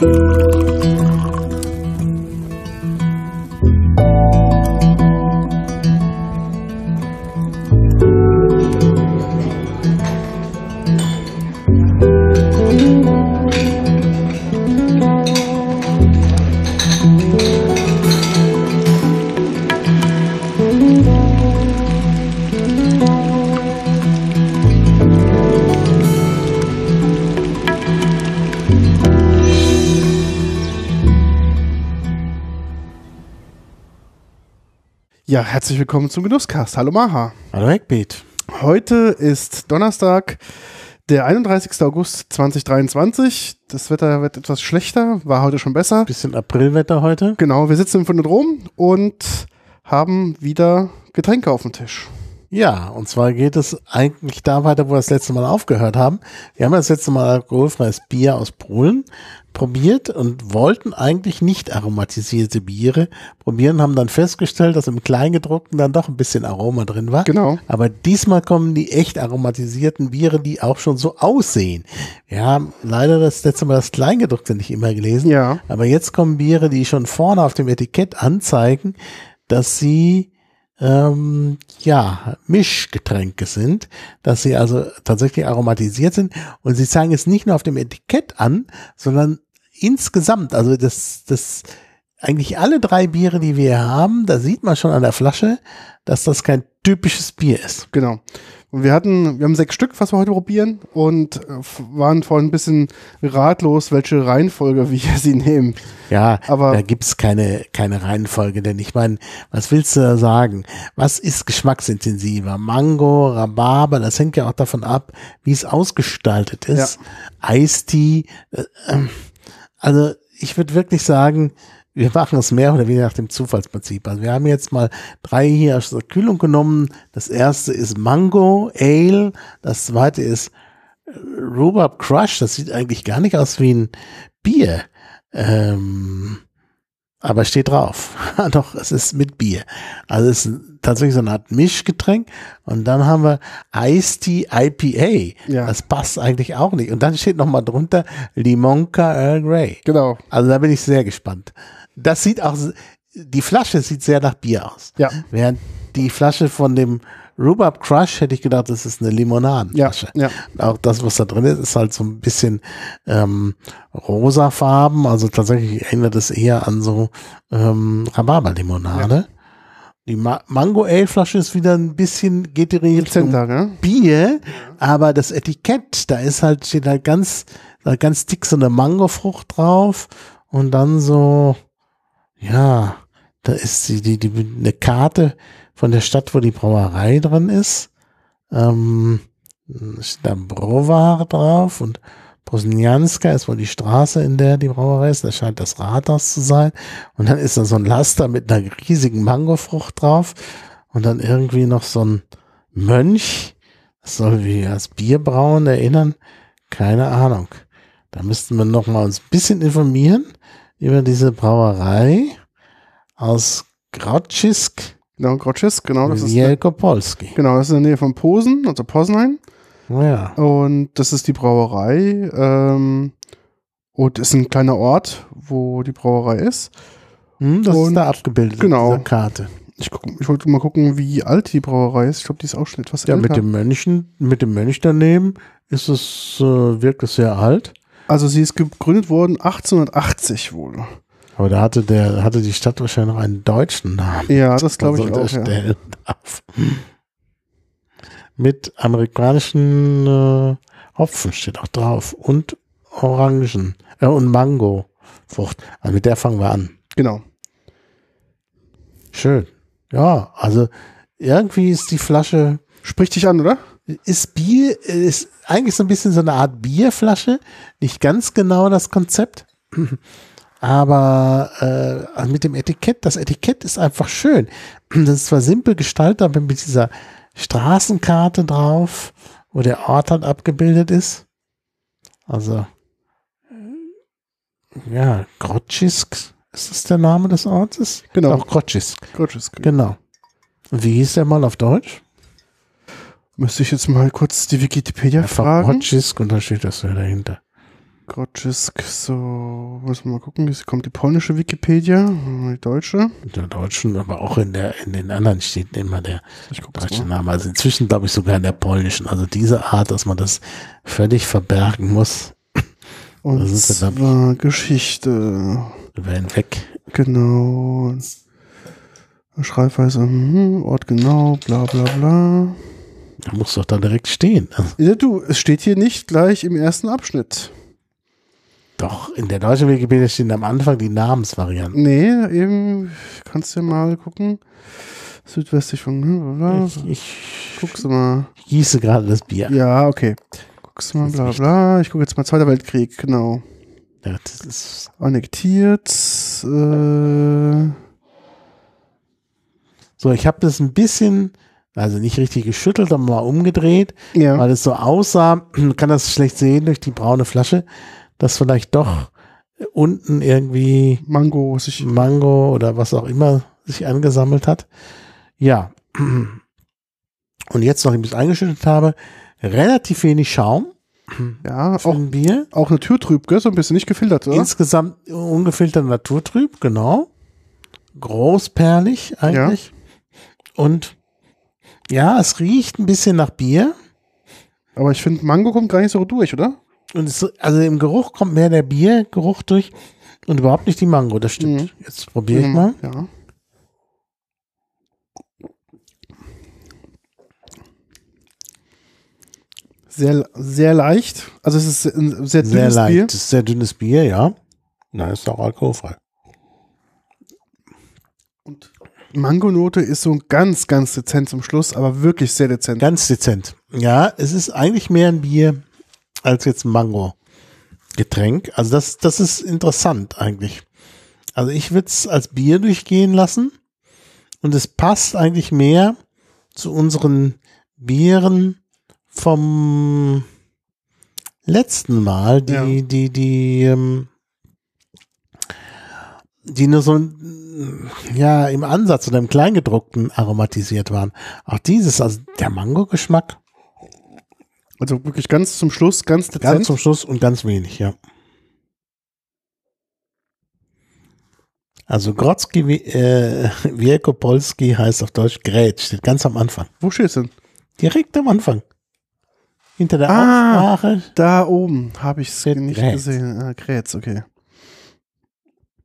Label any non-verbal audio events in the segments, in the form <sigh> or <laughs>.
Ja, herzlich willkommen zum Genusscast. Hallo Maha. Hallo Hackbeat. Heute ist Donnerstag, der 31. August 2023. Das Wetter wird etwas schlechter, war heute schon besser. Bisschen Aprilwetter heute. Genau, wir sitzen im Phonodrom und haben wieder Getränke auf dem Tisch. Ja, und zwar geht es eigentlich da weiter, wo wir das letzte Mal aufgehört haben. Wir haben das letzte Mal alkoholfreies Bier aus Polen probiert und wollten eigentlich nicht aromatisierte Biere probieren, haben dann festgestellt, dass im Kleingedruckten dann doch ein bisschen Aroma drin war. Genau. Aber diesmal kommen die echt aromatisierten Biere, die auch schon so aussehen. Wir haben leider das letzte Mal das Kleingedruckte nicht immer gelesen. Ja. Aber jetzt kommen Biere, die schon vorne auf dem Etikett anzeigen, dass sie ähm, ja, Mischgetränke sind, dass sie also tatsächlich aromatisiert sind und sie zeigen es nicht nur auf dem Etikett an, sondern insgesamt, also das, das, eigentlich alle drei Biere, die wir haben, da sieht man schon an der Flasche, dass das kein typisches Bier ist. Genau. Und wir hatten, wir haben sechs Stück, was wir heute probieren und äh, waren vorhin ein bisschen ratlos, welche Reihenfolge <laughs> wir sie nehmen. Ja, Aber- da gibt's keine, keine Reihenfolge, denn ich meine, was willst du da sagen? Was ist geschmacksintensiver? Mango, Rhabarber, das hängt ja auch davon ab, wie es ausgestaltet ist. Eistee, äh, ähm, also ich würde wirklich sagen, wir machen es mehr oder weniger nach dem Zufallsprinzip. Also wir haben jetzt mal drei hier aus der Kühlung genommen. Das erste ist Mango Ale, das zweite ist äh, Rhubarb Crush. Das sieht eigentlich gar nicht aus wie ein Bier. Ähm, aber steht drauf. <laughs> Doch, es ist mit Bier. Also es ist tatsächlich so eine Art Mischgetränk. Und dann haben wir Iced Tea IPA. Ja. Das passt eigentlich auch nicht. Und dann steht noch mal drunter Limonka Earl Grey. Genau. Also da bin ich sehr gespannt. Das sieht auch, die Flasche sieht sehr nach Bier aus. Ja. Während die Flasche von dem Rhubarb Crush hätte ich gedacht, das ist eine Ja, Limonadenflasche. ja. Auch das, was da drin ist, ist halt so ein bisschen ähm, rosafarben. Also tatsächlich erinnert es eher an so ähm, Rhabarberlimonade. Die Ma Mango Ale Flasche ist wieder ein bisschen, geht in Richtung ne? Bier, aber das Etikett, da ist halt, steht halt ganz, ganz dick so eine Mangofrucht drauf und dann so, ja, da ist die, die, die, eine Karte von der Stadt, wo die Brauerei drin ist. Ähm, steht da Browar drauf und Bosnianska ist wohl die Straße, in der die Brauerei ist. Da scheint das Rathaus zu sein. Und dann ist da so ein Laster mit einer riesigen Mangofrucht drauf. Und dann irgendwie noch so ein Mönch. Das soll wie das Bierbrauen erinnern. Keine Ahnung. Da müssten wir noch mal uns ein bisschen informieren über diese Brauerei aus Grodzisk, Genau, Grotschisk, genau. Das ist, genau, das ist in der Nähe von Posen, also Posenheim. Ja. Und das ist die Brauerei. Ähm, und ist ein kleiner Ort, wo die Brauerei ist. Hm, das Und- ist da abgebildet genau. auf dieser Karte. Ich, guck, ich wollte mal gucken, wie alt die Brauerei ist. Ich glaube, die ist auch schon etwas Ja, älter. mit dem Mönchen, mit dem Mönch daneben ist es, äh, wirkt es sehr alt. Also sie ist gegründet worden 1880 wohl. Aber da hatte der, hatte die Stadt wahrscheinlich noch einen deutschen Namen. Ja, das glaube ich auch. Ja. darf. Mit amerikanischen äh, Hopfen steht auch drauf. Und Orangen. Äh, und Mango-Frucht. Also mit der fangen wir an. Genau. Schön. Ja, also irgendwie ist die Flasche, Spricht dich an, oder? Ist Bier, ist eigentlich so ein bisschen so eine Art Bierflasche. Nicht ganz genau das Konzept. <clears throat> Aber äh, mit dem Etikett, das Etikett ist einfach schön. <clears throat> Das ist zwar simpel gestaltet, aber mit dieser Straßenkarte drauf, wo der Ort halt abgebildet ist. Also, ja, Grotschisk, ist das der Name des Ortes? Genau. Auch Grotschisk, Grotschisk. genau. Und wie hieß der mal auf Deutsch? Müsste ich jetzt mal kurz die Wikipedia Einfach fragen. Grotschisk und dann steht das ja dahinter. Grodzisk, so, müssen wir mal gucken, jetzt kommt die polnische Wikipedia, die deutsche. In der deutschen, aber auch in der, in den anderen steht immer der Ich deutsche Name. Also inzwischen glaube ich sogar in der polnischen. Also diese Art, dass man das völlig verbergen muss, Und Das ist ja zwar Geschichte, über hinweg. genau. Schreibweise, hm, Ort genau, bla bla bla. Da muss doch da direkt stehen. Also Ja, du, es steht hier nicht gleich im ersten Abschnitt. doch, in der deutschen Wikipedia stehen am Anfang die Namensvarianten. Nee, eben, kannst du mal gucken. Südwestlich von, hm, bla, bla. Ich, ich guckst du mal. gieße gerade das Bier. Ja, okay. Guckst du mal, bla bla. Ich gucke jetzt mal Zweiter Weltkrieg, genau. Ja, das ist, Annektiert. Äh, so, ich habe das ein bisschen, also nicht richtig geschüttelt, aber mal umgedreht, ja. weil es so aussah, man <clears throat> kann das schlecht sehen durch die braune Flasche, dass vielleicht doch unten irgendwie Mango, sich. Mango oder was auch immer sich angesammelt hat. Ja. <clears throat> Und jetzt, nachdem ich es eingeschüttet habe, relativ wenig Schaum Ja, auch, ein Bier. auch naturtrüb, gell? So ein bisschen nicht gefiltert, oder? Insgesamt ungefiltert naturtrüb, genau. Großperlig eigentlich. Und ja, es riecht ein bisschen nach Bier. Aber ich finde, Mango kommt gar nicht so durch, oder? Und es, also im Geruch kommt mehr der Biergeruch durch und überhaupt nicht die Mango, das stimmt. Mhm. Jetzt probiere ich mal. Ja. Sehr, sehr leicht. Also es ist ein sehr dünnes Sehr leicht. Bier. Das ist sehr dünnes Bier, ja. Na, ist auch alkoholfrei. Und Mangonote ist so ganz, ganz dezent zum Schluss, aber wirklich sehr dezent. Ganz dezent. Ja, es ist eigentlich mehr ein Bier als jetzt ein Mango-Getränk. Also das, das ist interessant eigentlich. Also ich würde es als Bier durchgehen lassen und es passt eigentlich mehr zu unseren Bieren vom letzten Mal, die, Ja. die, die, ähm, die nur so ja, im Ansatz oder im Kleingedruckten aromatisiert waren. Auch dieses, also der Mango-Geschmack, Also wirklich ganz zum Schluss, ganz dezent. ganz zum Schluss und ganz wenig, ja. Also Grodzki, äh, Wielkopolski heißt auf Deutsch Grät, steht ganz am Anfang. Wo steht es denn? Direkt am Anfang. Hinter der Ah. Aussprache. Da oben habe ich es nicht Grätz. gesehen. Ah, Grätz, okay.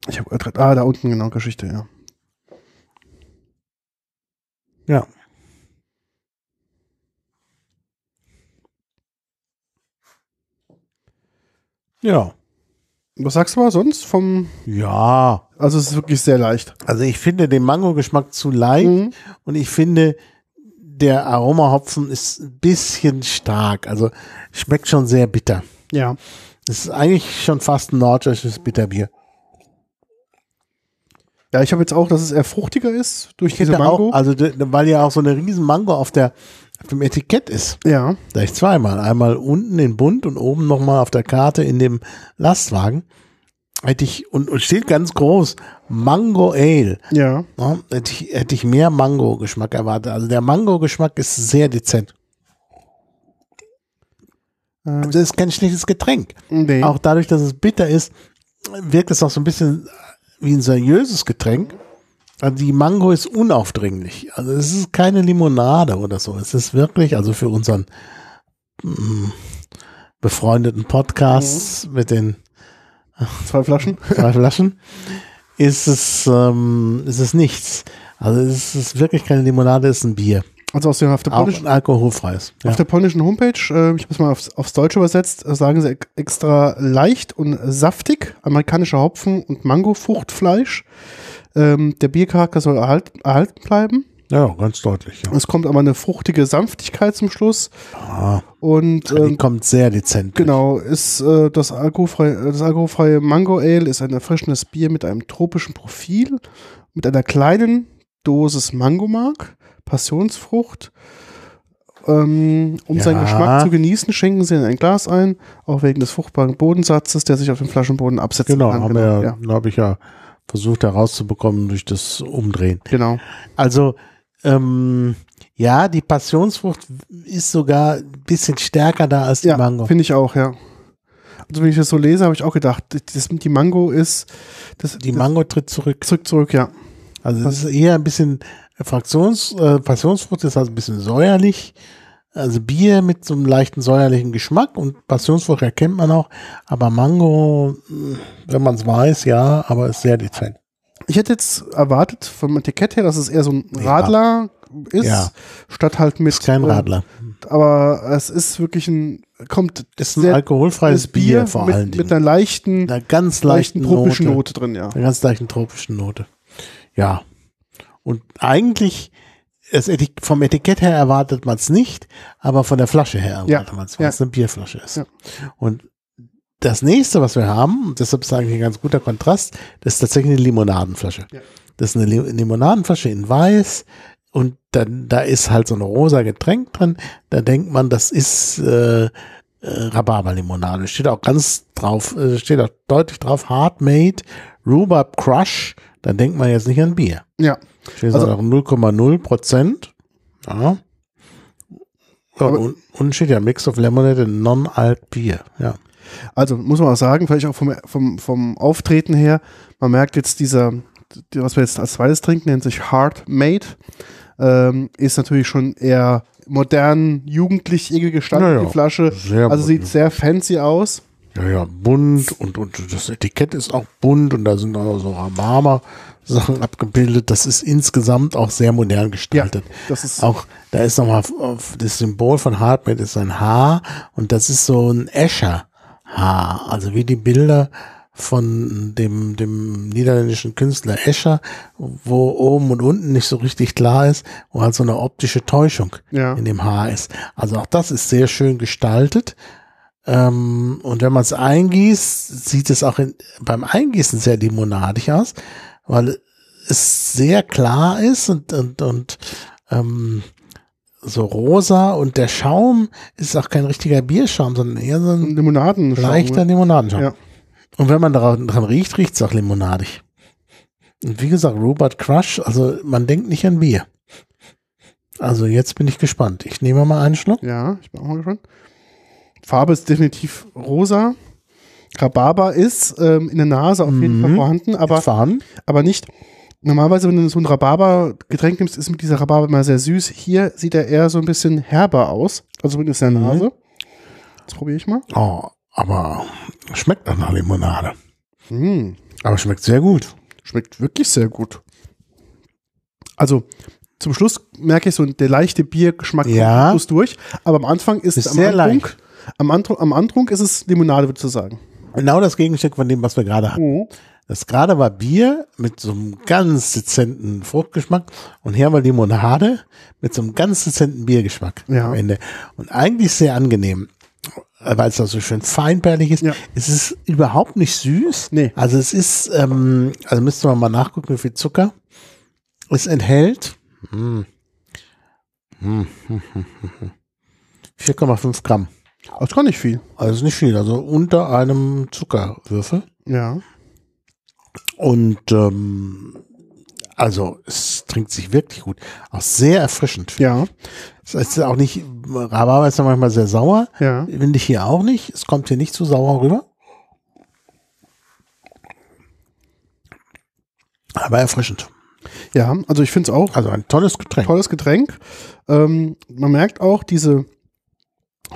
Ich habe ah, da unten genau, Geschichte, ja. Ja. Ja. Was sagst du mal sonst vom, Ja. also es ist wirklich sehr leicht. Also ich finde den Mango-Geschmack zu leicht Mhm. und ich finde, der Aromahopfen ist ein bisschen stark. Also schmeckt schon sehr bitter. Ja. Es ist eigentlich schon fast ein norddeutsches Bitterbier. Ja, ich habe jetzt auch, dass es eher fruchtiger ist durch Ich diese Mango. auch, also weil ja auch so eine riesen Mango auf der auf dem Etikett ist. ja. Gleich zweimal. Einmal unten in bunt und oben nochmal auf der Karte in dem Lastwagen. Hätte ich, und, und steht ganz groß, Mango Ale. Ja. Ja, hätte, ich, hätte ich mehr Mango-Geschmack erwartet. Also der Mango-Geschmack ist sehr dezent. Äh, Das ist kein schlechtes Getränk. nee. Auch dadurch, dass es bitter ist, wirkt es auch so ein bisschen wie ein seriöses Getränk. Also die Mango ist unaufdringlich. Also es ist keine Limonade oder so. Es ist wirklich, also für unseren mm, befreundeten Podcasts mit den <laughs> Zwei Flaschen. <laughs> zwei Flaschen, ist es, ähm, ist es nichts. Also es ist wirklich keine Limonade, es ist ein Bier. Also aus der, auf, der polnischen, alkoholfreies. Ja. auf der polnischen Homepage, äh, ich habe es mal aufs, aufs Deutsche übersetzt, äh, sagen sie ex- extra leicht und saftig, amerikanischer Hopfen und Mango-Fruchtfleisch. Ähm, der Biercharakter soll erhalt, erhalten bleiben. ja, ganz deutlich. Ja. Es kommt aber eine fruchtige Sanftigkeit zum Schluss. Ah, Und die ähm, kommt sehr dezent. Genau, ist äh, das, alkoholfreie, das alkoholfreie Mango Ale ist ein erfrischendes Bier mit einem tropischen Profil, mit einer kleinen Dosis Mangomark, Passionsfrucht. Ähm, um seinen Ja. Geschmack zu genießen, schenken sie in ein Glas ein, auch wegen des fruchtbaren Bodensatzes, der sich auf dem Flaschenboden absetzen Genau, kann. haben genau, wir, ja, habe ich ja versucht herauszubekommen durch das Umdrehen. genau. Also, ähm, ja, die Passionsfrucht ist sogar ein bisschen stärker da als die Ja, Mango. finde ich auch, ja. Also wenn ich das so lese, habe ich auch gedacht, das, die Mango ist das, Die das, Mango tritt zurück. zurück, zurück, ja. Also es ist eher ein bisschen Fraktions, äh, Passionsfrucht ist also ein bisschen säuerlich. Also Bier mit so einem leichten säuerlichen Geschmack und Passionsfrucht erkennt man auch. Aber Mango, wenn man es weiß, ja, aber ist sehr dezent. Ich hätte jetzt erwartet vom Etikett her, dass es eher so ein Radler ist, Ja. statt halt mit. Ist kein äh, Radler. Aber es ist wirklich ein, kommt Ist ein sehr- alkoholfreies das Bier, vor mit, allen Dingen. mit einer leichten, einer ganz leichten leichten tropischen Note. Note drin, ja. Einer ganz leichten tropischen Note. Ja. Und eigentlich, Etik vom Etikett her erwartet man es nicht, aber von der Flasche her erwartet Ja, man es, weil ja. es eine Bierflasche ist. Ja. Und das nächste, was wir haben, und deshalb ist eigentlich ein ganz guter Kontrast, das ist tatsächlich eine Limonadenflasche. Ja. Das ist eine Li- Limonadenflasche in weiß und dann, da ist halt so ein rosa Getränk drin. Da denkt man, das ist äh, äh, Rhabarberlimonade. Steht auch ganz drauf, äh, steht auch deutlich drauf, Hard Made Rhubarb Crush. Da denkt man jetzt nicht an Bier. Ja. Steht Also- also, auch 0,0 Prozent. Ja. Ja, und, und steht ja Mix of Lemonade and Non-Alt Bier. Ja. Also muss man auch sagen, vielleicht auch vom, vom, vom Auftreten her, man merkt jetzt dieser, die- was wir jetzt als zweites trinken, nennt sich Hard Made, ähm, ist natürlich schon eher modern, jugendlich irgendwie gestaltet, Ja, ja. die Flasche. Sehr Also sieht sehr fancy aus. Ja, ja, bunt und, und das Etikett ist auch bunt und da sind auch so Rhabarber-Sachen abgebildet. Das ist insgesamt auch sehr modern gestaltet. Das ist Auch da ist nochmal das Symbol von Hardmade ist ein Haar und das ist so ein Escher-Haar. Also wie die Bilder von dem, dem niederländischen Künstler Escher, wo oben und unten nicht so richtig klar ist, wo halt so eine optische Täuschung Ja. in dem Haar ist. Also auch das ist sehr schön gestaltet. Ähm, und wenn man es eingießt, sieht es auch in, beim Eingießen sehr limonadig aus, weil es sehr klar ist und, und, und ähm, so rosa und der Schaum ist auch kein richtiger Bierschaum, sondern eher so ein Limonaden. leichter Limonadenschaum. Ja. Und wenn man daran, dran riecht, riecht es auch limonadig. Und wie gesagt, Robert Crush, also man denkt nicht an Bier. Also jetzt bin ich gespannt. Ich nehme mal einen Schluck. Ja, ich bin auch mal gespannt. Farbe ist definitiv rosa. Rhabarber ist ähm, in der Nase auf jeden Mhm. Fall vorhanden, aber, Fahren. aber nicht. Normalerweise, wenn du so ein Rhabarber-Getränk nimmst, ist mit dieser Rhabarber immer sehr süß. Hier sieht er eher so ein bisschen herber aus. Also zumindest in der Mhm. Nase. Jetzt probiere ich mal. Oh, aber schmeckt nach einer Limonade. Mm, Aber schmeckt sehr gut. schmeckt wirklich sehr gut. Also zum Schluss merke ich so der leichte Biergeschmack Ja. durch. Aber am Anfang ist, Ist am sehr Antrunk, am, Antrunk, am Antrunk ist es Limonade, würdest du sagen. Genau das Gegenstück von dem, was wir gerade hatten. Das gerade war Bier mit so einem ganz dezenten Fruchtgeschmack und hier war Limonade mit so einem ganz dezenten Biergeschmack Ja. am Ende. Und eigentlich sehr angenehm, weil es da so schön feinperlig ist. Ja. Es ist überhaupt nicht süß. Nee. Also es ist, ähm, also müsste man mal nachgucken, wie viel Zucker es enthält. Hm. Hm, hm, hm, hm, hm. 4,5 Gramm. Das ist gar nicht viel. Also nicht viel, also unter einem Zuckerwürfel. Ja. Und ähm, also es trinkt sich wirklich gut. Auch sehr erfrischend. Ja. Es ist auch nicht, Rhabarber ist ja manchmal sehr sauer. Ja. Finde ich hier auch nicht. Es kommt hier nicht zu sauer rüber. Aber erfrischend. Ja, also ich finde es auch Also ein tolles Getränk. tolles Getränk. Ähm, man merkt auch diese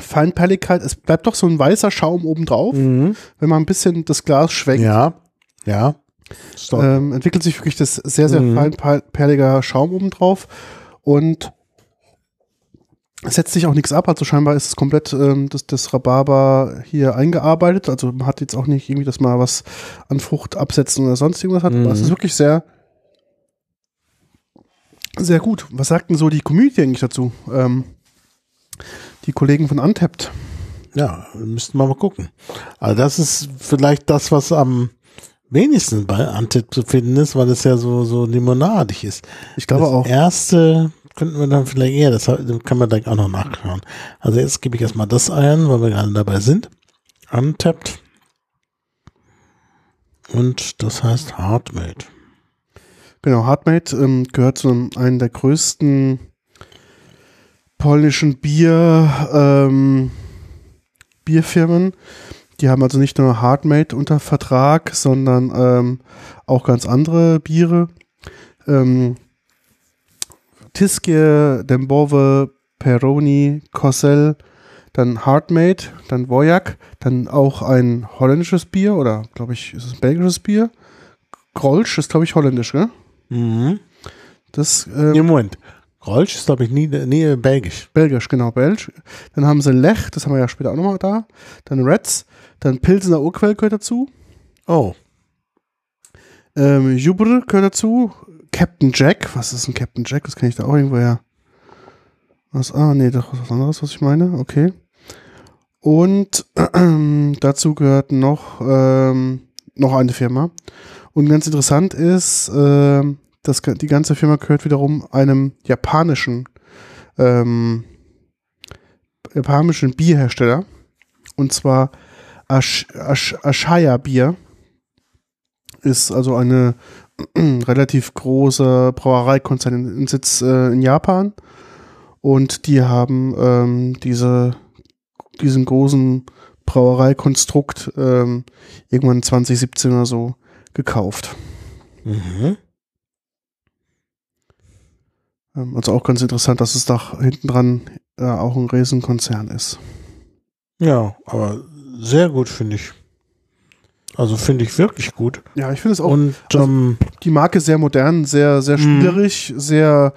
Feinperligkeit. Es bleibt doch so ein weißer Schaum obendrauf, Mhm. wenn man ein bisschen das Glas schwenkt. Ja, ja. Ähm, entwickelt sich wirklich das sehr, sehr Mhm. feinperliger Schaum obendrauf. Und es setzt sich auch nichts ab. Also scheinbar ist es komplett ähm, das, das Rhabarber hier eingearbeitet. Also man hat jetzt auch nicht irgendwie, dass man was an Frucht absetzen oder sonst irgendwas hat. Aber es Mhm. ist wirklich sehr, sehr gut. Was sagt denn so die Community eigentlich dazu? Ähm, die Kollegen von Untapped. Ja, müssten wir mal gucken. Also das ist vielleicht das, was am wenigsten bei Antip zu finden ist, weil es ja so, so limonadig ist. Ich glaube das auch. erste könnten wir dann vielleicht eher, das kann man dann auch noch nachschauen. Also jetzt gebe ich erstmal das ein, weil wir gerade dabei sind. Untapped. Und das heißt Hardmade. Genau, Hardmade ähm, gehört zu einem der größten polnischen Bier, ähm, Bierfirmen. Die haben also nicht nur Hardmade unter Vertrag, sondern ähm, auch ganz andere Biere. Ähm, Tiskje, Dembove, Peroni, Cossel, dann Hardmade, dann Voyak, dann auch ein holländisches Bier oder glaube ich, ist es ein belgisches Bier? Grolsch ist glaube ich holländisch, gell? Mhm. Das ähm, Nee, Moment. Grolsch ist, glaube ich, nie, nie belgisch. Belgisch, genau, Belgisch. Dann haben sie Lech, das haben wir ja später auch nochmal da. Dann Reds, dann Pilsener Urquell gehört dazu. Oh. Ähm, Jubr gehört dazu. Captain Jack, was ist ein Captain Jack? Das kenne ich da auch irgendwo her. Was? Ah, nee, das ist was anderes, was ich meine. Okay. Und ähm, <clears throat> dazu gehört noch, ähm, noch eine Firma. Und ganz interessant ist, ähm, das, die ganze Firma gehört wiederum einem japanischen, ähm, japanischen Bierhersteller. Und zwar Ash, Ash, Ashaya Bier. Ist also eine <clears throat> relativ große Brauereikonzern in Sitz äh, in Japan. Und die haben ähm, diese, diesen großen Brauereikonstrukt ähm, irgendwann 2017 oder so gekauft. Mhm. Ähm, also auch ganz interessant, dass es da hinten dran äh, auch ein Riesenkonzern ist. Ja, aber sehr gut, finde ich. Also finde ich wirklich gut. Ja, ich finde es auch. Und also- ähm, die Marke sehr modern, sehr, sehr Mhm. spielerisch, sehr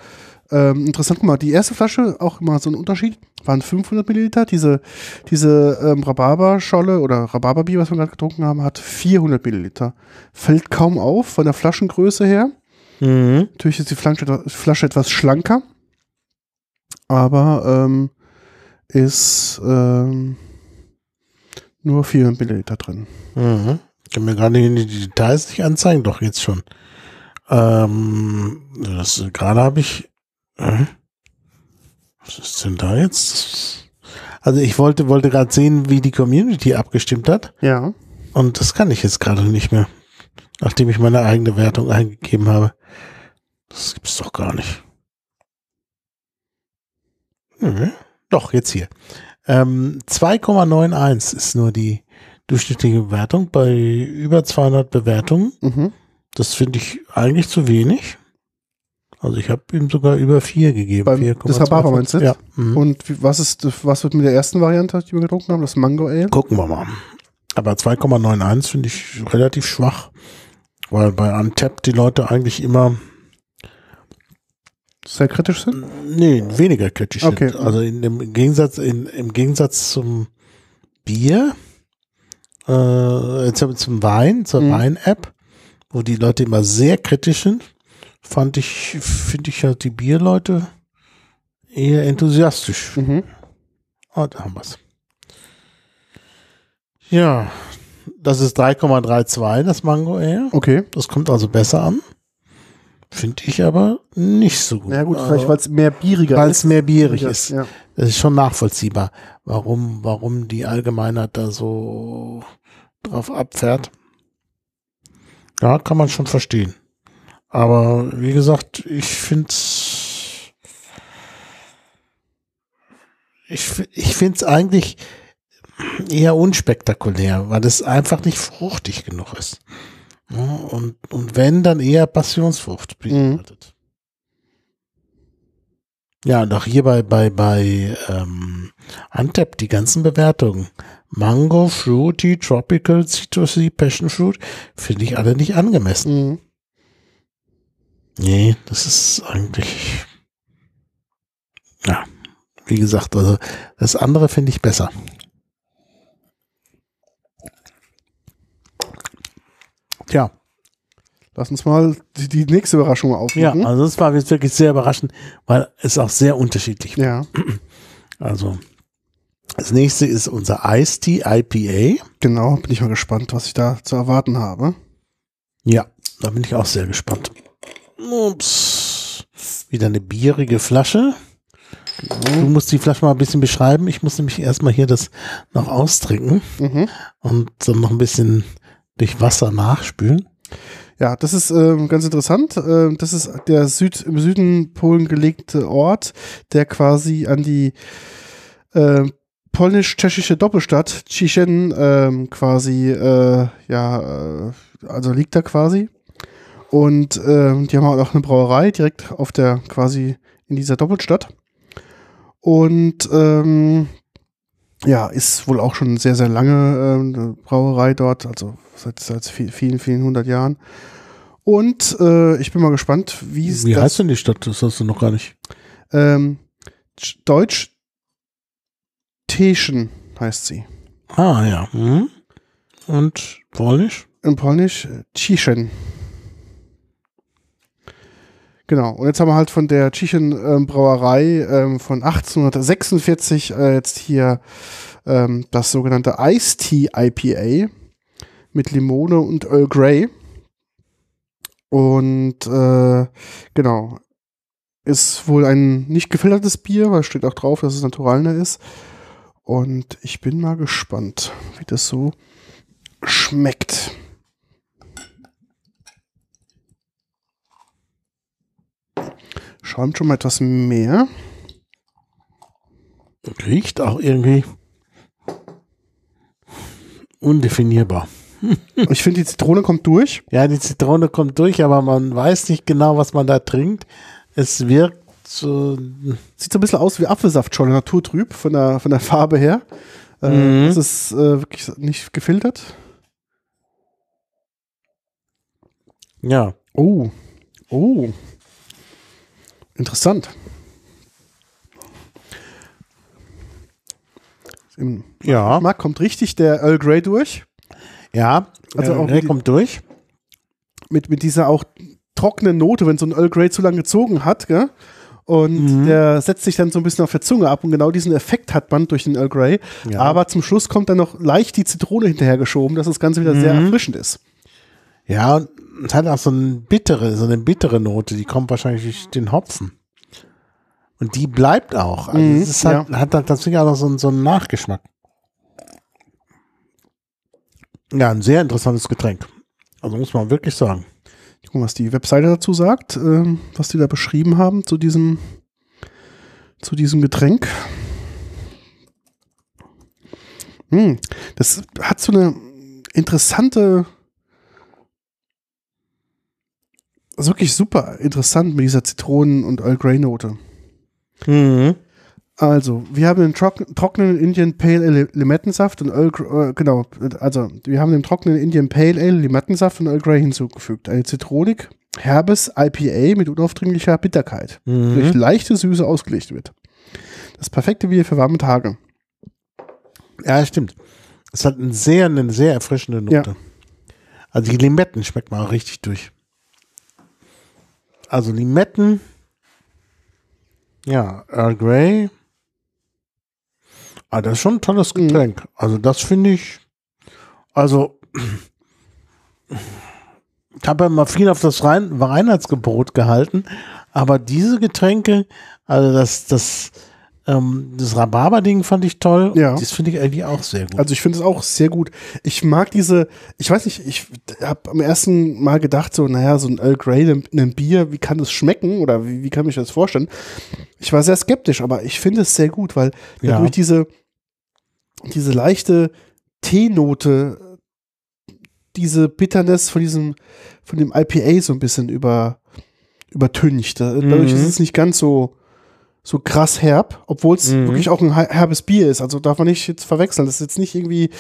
ähm, interessant. Guck mal, die erste Flasche, auch immer so ein Unterschied, waren 500 Milliliter. Diese, diese ähm, Rhabarberscholle oder Rhabarberbier, was wir gerade getrunken haben, hat 400 Milliliter. Fällt kaum auf von der Flaschengröße her. Mhm. Natürlich ist die Flasche, etwa- Flasche etwas schlanker, aber ähm, ist ähm, nur 400 Milliliter drin. Mhm. Ich kann mir gerade die die Details nicht anzeigen, doch jetzt schon. Ähm, das gerade habe ich. Äh, was ist denn da jetzt? Also ich wollte wollte gerade sehen, wie die Community abgestimmt hat, Ja. und das kann ich jetzt gerade nicht mehr, nachdem ich meine eigene Wertung eingegeben habe. Das gibt's doch gar nicht. Nö. Doch jetzt hier. Ähm, 2,91 ist nur die durchschnittliche Bewertung bei über 200 Bewertungen. Mhm. Das finde ich eigentlich zu wenig. Also ich habe ihm sogar über 4 gegeben. Beim- 4,25. das Rhabarber meinst du? Ja. Mhm. Und was ist, was wird mit der ersten Variante, die wir getrunken haben, das Mango Ale? Gucken wir mal. Aber 2,91 finde ich relativ schwach, weil bei Untapped die Leute eigentlich immer Sehr kritisch sind? nee, weniger kritisch Okay. sind. Also in dem im Gegensatz in, im Gegensatz zum Bier, äh, zum, zum Wein, zur Mhm. Wein-App, wo die Leute immer sehr kritisch sind, fand ich finde ich halt die Bierleute eher enthusiastisch. Mhm. Oh, da haben wir's. Ja, das ist 3,32, das Mango Ale. Okay. Das kommt also besser an. Finde ich aber nicht so gut. Na ja, gut, Also, vielleicht weil es mehr bieriger weil es mehr bierig Ja, ist. Ja. Das ist schon nachvollziehbar, warum, warum die Allgemeinheit da so drauf abfährt. Ja, kann man schon verstehen. Aber wie gesagt, ich finde ich, f- ich finde es eigentlich eher unspektakulär, weil es einfach nicht fruchtig genug ist. Ja, und, und wenn, dann eher Passionsfrucht beinhaltet. Ja, und auch hier bei, bei, bei ähm, Antep die ganzen Bewertungen. Mango, Fruity, Tropical, Citrusy, Passion Fruit, finde ich alle nicht angemessen. Mhm. Nee, das ist eigentlich. Ja, wie gesagt, also das andere finde ich besser. Tja, Lass uns mal die, die nächste Überraschung mal ja, also das war jetzt wirklich sehr überraschend, weil es auch sehr unterschiedlich war. Ja, Also, das nächste ist unser Ice Tea IPA. genau. Bin ich mal gespannt, was ich da zu erwarten habe. Ja, da bin ich auch sehr gespannt. Ups. Wieder eine bierige Flasche. Du musst die Flasche mal ein bisschen beschreiben. Ich muss nämlich erstmal hier das noch austrinken Mhm. und dann noch ein bisschen durch Wasser nachspülen. Ja, das ist ähm, ganz interessant. Ähm, das ist der Süd, im Süden Polen gelegte Ort, der quasi an die äh, polnisch-tschechische Doppelstadt, Tschischen, ähm, quasi, äh, ja, äh, also liegt da quasi. Und ähm, die haben auch eine Brauerei direkt auf der, quasi in dieser Doppelstadt. Und ähm, ja, ist wohl auch schon sehr, sehr lange eine Brauerei dort, also seit, seit viel- vielen, vielen hundert Jahren. Und äh, ich bin mal gespannt, wie es Wie heißt denn die Stadt? Das hast du noch gar nicht. ähm, Tsch- Deutsch Teschen heißt sie. Ah, ja. Mhm. Und Polnisch? In Polnisch äh, Tschischen. Genau. Und jetzt haben wir halt von der Tschischen ähm, Brauerei ähm, von 1846 äh, jetzt hier ähm, das sogenannte Ice Tea IPA mit Limone und Earl Grey. Und äh, genau. Ist wohl ein nicht gefiltertes Bier, weil es steht auch drauf, dass es Naturalner ist. Und ich bin mal gespannt, wie das so schmeckt. Schäumt schon mal etwas mehr. Riecht auch irgendwie undefinierbar. <laughs> Ich finde, die Zitrone kommt durch. Ja, die Zitrone kommt durch, aber man weiß nicht genau, was man da trinkt. Es wirkt so. Sieht so ein bisschen aus wie Apfelsaft schon, naturtrüb von der, von der Farbe her. Äh, Mhm. Es ist äh, wirklich nicht gefiltert. Ja. Oh. Oh. Interessant. Im Ja. Geschmack kommt richtig der Earl Grey durch. Ja. Also auch der die- kommt durch. mit, mit dieser auch trockenen Note, wenn so ein Earl Grey zu lange gezogen hat, gell? Und Mhm. der setzt sich dann so ein bisschen auf der Zunge ab und genau diesen Effekt hat man durch den Earl Grey. Ja. Aber zum Schluss kommt dann noch leicht die Zitrone hinterhergeschoben, dass das Ganze wieder Mhm. sehr erfrischend ist. Ja, und es hat auch so eine bittere, so eine bittere Note, die kommt wahrscheinlich durch den Hopfen. Und die bleibt auch. Also Mhm, es halt, hat halt tatsächlich auch noch so, einen- so einen Nachgeschmack. Ja, ein sehr interessantes Getränk. Also muss man wirklich sagen. Ich gucke, was die Webseite dazu sagt, ähm, was die da beschrieben haben zu diesem, zu diesem Getränk. Hm, das hat so eine interessante, also wirklich super interessant mit dieser Zitronen- und Earl Grey Note. Mhm. Also, wir haben den trock trockenen Indian Pale Ale Limettensaft und Earl Gr- äh, genau, also wir haben den trockenen Indian Pale Ale Limettensaft und Earl Grey hinzugefügt. Eine Zitronik, herbes IPA mit unaufdringlicher Bitterkeit, die durch Mhm. leichte Süße ausgelegt wird. Das perfekte Bier für warme Tage. Ja, stimmt. Es hat eine sehr, eine sehr erfrischende Note. Also die Limetten schmeckt man auch richtig durch. Also Limetten, ja, Earl Grey. Ah, das ist schon ein tolles Mhm. Getränk. Also das finde ich, also ich habe ja immer viel auf das Rein Reinheitsgebot gehalten, aber diese Getränke, also das, das, ähm, das Rhabarber-Ding fand ich toll. Ja. Das finde ich eigentlich auch sehr gut. Also ich finde es auch sehr gut. Ich mag diese, ich weiß nicht, ich habe am ersten Mal gedacht, so, naja, so ein Earl Grey, ein, ein Bier, wie kann das schmecken oder wie, wie kann ich das vorstellen? Ich war sehr skeptisch, aber ich finde es sehr gut, weil Ja. dadurch diese, diese leichte Teenote, diese Bitterness von diesem, von dem IPA so ein bisschen über, übertüncht. Da- Dadurch Mhm. ist es nicht ganz so, so krass herb, obwohl es Mhm. wirklich auch ein her- herbes Bier ist. Also darf man nicht jetzt verwechseln. Das ist jetzt nicht irgendwie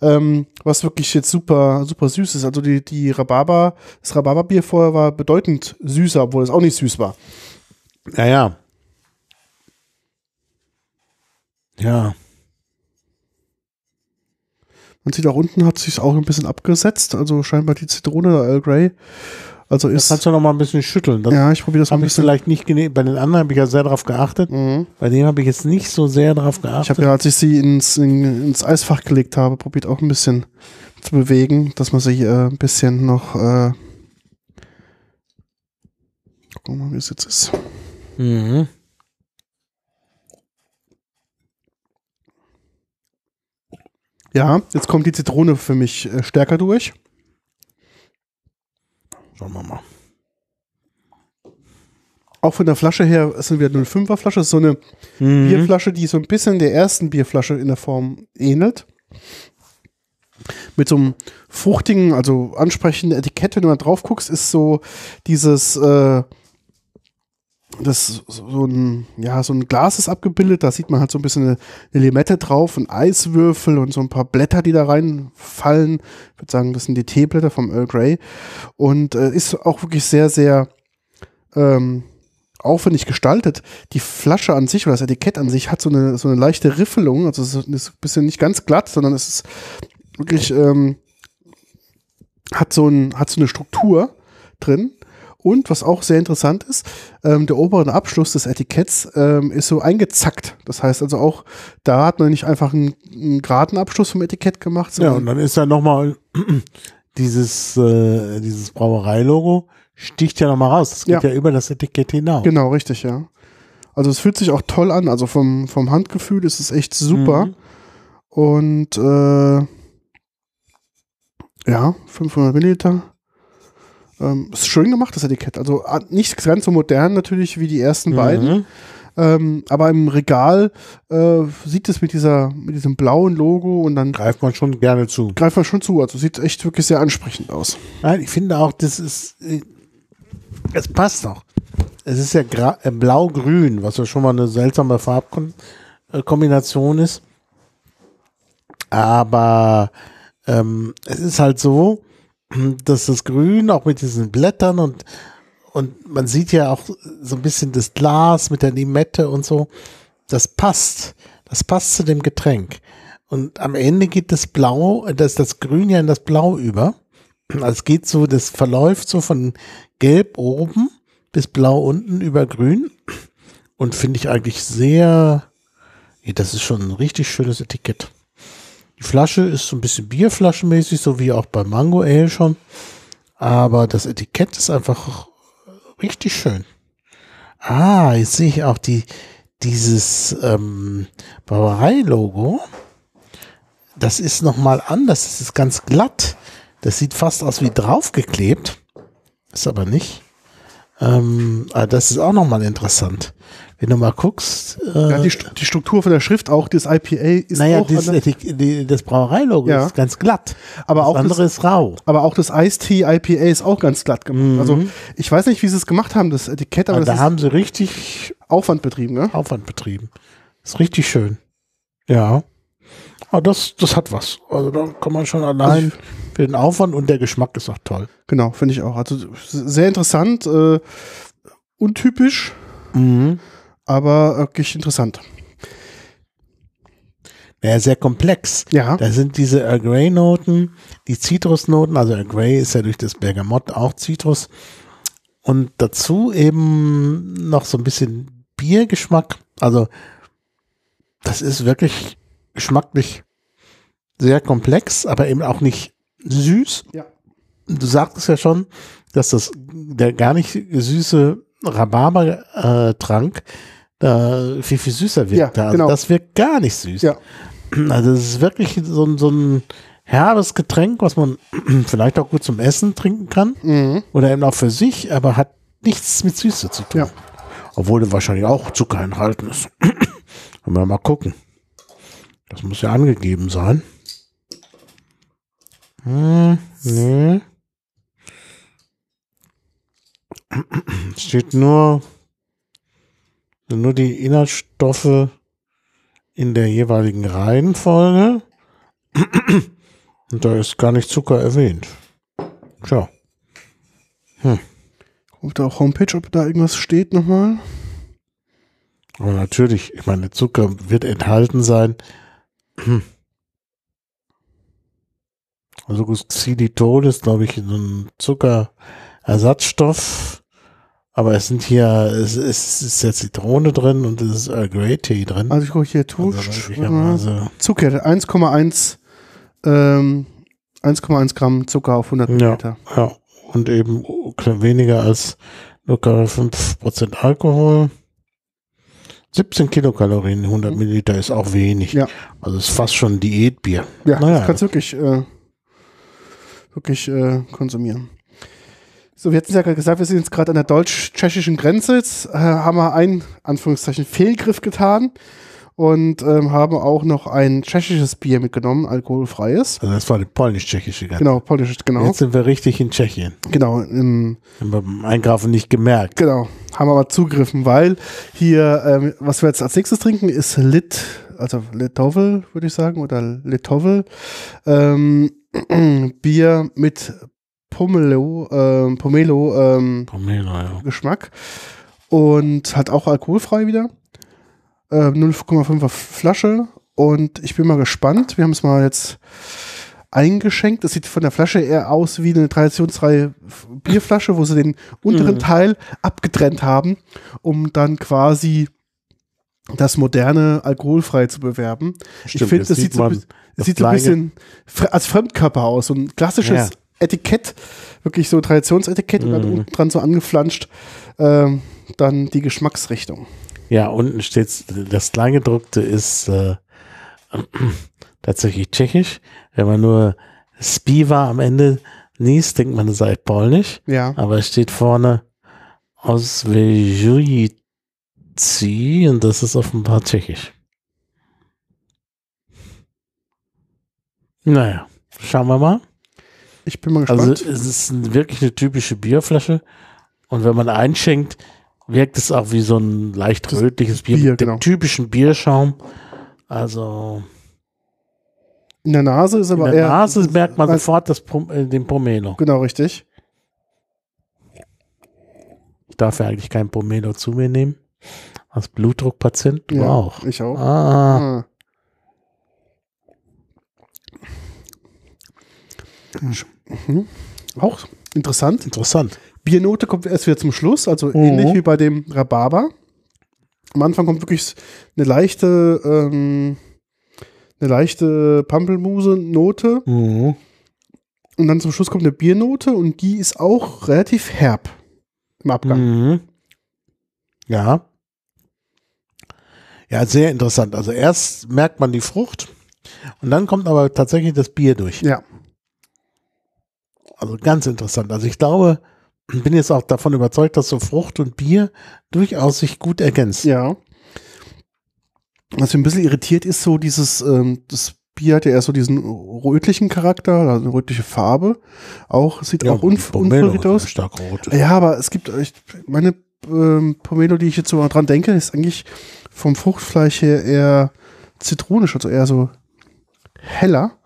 ähm, was wirklich jetzt super, super süß ist. Also die, die Rhabarber, das Rhabarberbier vorher war bedeutend süßer, obwohl es auch nicht süß war. Ja, ja. Ja. Man sieht auch unten hat sich auch ein bisschen abgesetzt. Also scheinbar die Zitrone der Earl Grey. Also Das ist, kannst du noch mal ein bisschen schütteln. Das ja, ich probiere das mal ein ich bisschen. vielleicht nicht Bei den anderen habe ich ja sehr darauf geachtet. Mhm. Bei dem habe ich jetzt nicht so sehr darauf Ich geachtet. habe ja, als ich sie ins, in, ins Eisfach gelegt habe, probiert auch ein bisschen zu bewegen, dass man sich äh, ein bisschen noch. Äh, gucken wir mal, wie es jetzt ist. mhm. Ja, jetzt kommt die Zitrone für mich äh, stärker durch. Schauen wir mal. Auch von der Flasche her, sind wir 05er Flasche, so eine Mhm. Bierflasche, die so ein bisschen der ersten Bierflasche in der Form ähnelt. Mit so einem fruchtigen, also ansprechenden Etikett, wenn du mal drauf guckst, ist so dieses, äh, das so ein, ja, so ein Glas ist abgebildet, da sieht man halt so ein bisschen eine, Limette drauf, ein Eiswürfel und so ein paar Blätter, die da reinfallen. Ich würde sagen, das sind die Teeblätter vom Earl Grey. Und äh, ist auch wirklich sehr, sehr ähm, aufwendig gestaltet. Die Flasche an sich oder das Etikett an sich hat so eine, so eine leichte Riffelung, also es ist ein bisschen nicht ganz glatt, sondern es ist wirklich, ähm, hat so, ein, hat so eine Struktur drin. Und was auch sehr interessant ist, ähm, der obere Abschluss des Etiketts ähm, ist so eingezackt. Das heißt also auch, da hat man nicht einfach einen, einen geraden Abschluss vom Etikett gemacht, Ja, und dann ist da nochmal <clears throat> dieses, äh, dieses Brauereilogo sticht ja nochmal raus. Das geht ja. Ja. über das Etikett hinaus. Genau, richtig, ja. Also es fühlt sich auch toll an. Also vom, vom Handgefühl ist es echt super. Mhm. Und äh, ja, 500 Milliliter. Ähm, ist schön gemacht, das Etikett. Also ah, nicht ganz so modern natürlich wie die ersten beiden. Mhm. Ähm, aber im Regal äh, sieht es mit dieser, mit diesem blauen Logo und dann Greift man schon gerne zu. greift man schon zu. Also sieht echt wirklich sehr ansprechend aus. Nein, ich finde auch, das ist, äh, es passt auch. Es ist ja äh, blau-grün, was ja schon mal eine seltsame Farbkombination ist. Aber ähm, es ist halt so, das Grün auch mit diesen Blättern und und man sieht ja auch so ein bisschen das Glas mit der Limette und so. Das passt. Das passt zu dem Getränk. Und am Ende geht das Blau, das, das Grün ja in das Blau über. Also es geht so, das verläuft so von Gelb oben bis Blau unten über Grün. Und finde ich eigentlich sehr, das ist schon ein richtig schönes Etikett. Die Flasche ist so ein bisschen Bierflaschenmäßig, so wie auch bei Mango Ale schon. Aber das Etikett ist einfach richtig schön. Ah, jetzt sehe ich auch die, dieses ähm, Brauerei-Logo. Das ist nochmal anders. Das ist ganz glatt. Das sieht fast aus wie draufgeklebt. Ist aber nicht. Ähm, aber das ist auch nochmal interessant. Wenn du mal guckst. Äh, Ja, die, die Struktur von der Schrift auch, das IPA ist naja, auch die, das Brauereilogo Ja. ist ganz glatt. Aber das auch andere ist rau. Aber auch das Ice Tea IPA ist auch ganz glatt gemacht. Also ich weiß nicht, wie sie es gemacht haben, das Etikett, aber Aber das da haben sie richtig Aufwand betrieben, ne? Aufwand betrieben. Ist richtig schön. Ja. Aber das, das hat was. Also da kann man schon allein für den Aufwand und der Geschmack ist auch toll. Genau, finde ich auch. Also sehr interessant, äh, untypisch, aber wirklich interessant. Naja, sehr komplex. Ja. Da sind diese Earl Grey Noten, die Zitrusnoten, also Earl Grey ist ja durch das Bergamott auch Zitrus. Und dazu eben noch so ein bisschen Biergeschmack. Also das ist wirklich geschmacklich sehr komplex, aber eben auch nicht süß. Ja. Du sagtest ja schon, dass das der gar nicht süße Rhabarber-Trank da viel, viel süßer wirkt. Ja, also genau. das wirkt gar nicht süß. Ja. <clears throat> Also es ist wirklich so, ein- so ein herbes Getränk, was man <clears throat> vielleicht auch gut zum Essen trinken kann Mhm. oder eben auch für sich, aber hat nichts mit Süße zu tun. Ja. Obwohl wahrscheinlich auch Zucker enthalten ist. <clears throat> Können wir mal gucken. Das muss ja angegeben sein. Hm, nee. Es steht nur, nur die Inhaltsstoffe in der jeweiligen Reihenfolge. Und da ist gar nicht Zucker erwähnt. Tja. Auf der Homepage, ob da irgendwas steht nochmal. Aber natürlich, ich meine, Zucker wird enthalten sein. Also Xylitol ist, glaube ich, so ein Zuckerersatzstoff. Aber es sind hier, es, es ist ja Zitrone drin und es ist Earl Grey Tee drin. Also ich gucke hier, Also Tusch, möglicherweise- Zucker, 1,1 ähm, 1,1 Gramm Zucker auf 100 Ja, Milliliter. ja. Und eben weniger als locker 5% Alkohol. 17 Kilokalorien, 100 Milliliter ist auch wenig. Ja. Also ist fast schon Diätbier. Ja, Naja. das kannst wirklich, äh, wirklich äh, konsumieren. So, wir hatten ja gerade gesagt, wir sind jetzt gerade an der deutsch-tschechischen Grenze. Jetzt äh, haben wir einen, Anführungszeichen, Fehlgriff getan und ähm, haben auch noch ein tschechisches Bier mitgenommen, alkoholfreies. Also das war die polnisch-tschechische Grenze. Genau, polnisches, genau. Jetzt sind wir richtig in Tschechien. Genau, im, Haben wir beim Einkaufen nicht gemerkt. genau. Haben wir aber zugegriffen, weil hier, ähm, was wir jetzt als nächstes trinken, ist Lit, also Litovel, würde ich sagen, oder Litovel. Ähm, <clears throat> Bier mit Pomelo, ähm, Pomelo, ähm, Pomelo, ja. Geschmack und hat auch alkoholfrei wieder. Äh, 0,5er Flasche und ich bin mal gespannt. Wir haben es mal jetzt eingeschenkt. Das sieht von der Flasche eher aus wie eine traditionsreihe Bierflasche, wo sie den unteren Mhm. Teil abgetrennt haben, um dann quasi das moderne alkoholfrei zu bewerben. ich finde, das sieht, so, man das das sieht so ein bisschen als Fremdkörper aus. So ein klassisches Ja. Etikett, wirklich so Traditionsetikett und dann Mhm. unten dran so angeflanscht ähm, dann die Geschmacksrichtung. Ja, unten steht das Kleingedruckte ist äh, <clears throat> tatsächlich tschechisch. Wenn man nur Spiva am Ende liest, denkt man, es sei polnisch. Ja, Aber es steht vorne aus Vejuici und das ist offenbar tschechisch. Naja, schauen wir mal. ich bin mal Also gespannt. es ist wirklich eine typische Bierflasche. Und wenn man einschenkt, wirkt es auch wie so ein leicht rötliches Bier, Bier, mit dem genau. typischen Bierschaum. Also In der Nase ist in aber der eher. Nase merkt man sofort das Pom äh, den Pomelo. Genau, richtig. Ich darf ja eigentlich kein Pomelo zu mir nehmen. Als Blutdruckpatient du Ja, auch. Ich auch. Ah, Ah. Mhm. Auch interessant. interessant. Biernote kommt erst wieder zum Schluss, also Mhm. ähnlich wie bei dem Rhabarber. Am Anfang kommt wirklich eine leichte, ähm, eine leichte Pampelmuse-Note Mhm. und dann zum Schluss kommt eine Biernote und die ist auch relativ herb im Abgang. Mhm. Ja. Ja, sehr interessant. Also erst merkt man die Frucht und dann kommt aber tatsächlich das Bier durch. Ja, Also ganz interessant. Also ich glaube, <clears throat> bin jetzt auch davon überzeugt, dass so Frucht und Bier durchaus sich gut ergänzen. ja. Was mir ein bisschen irritiert ist, so dieses, ähm, das Bier hat ja eher so diesen rötlichen Charakter, also eine rötliche Farbe. Auch, sieht auch unf unverrückt ja aus. Stark rot. Ja, aber es gibt, ich, meine ähm, Pomelo, die ich jetzt so dran denke, ist eigentlich vom Fruchtfleisch her eher zitronisch, also eher so heller.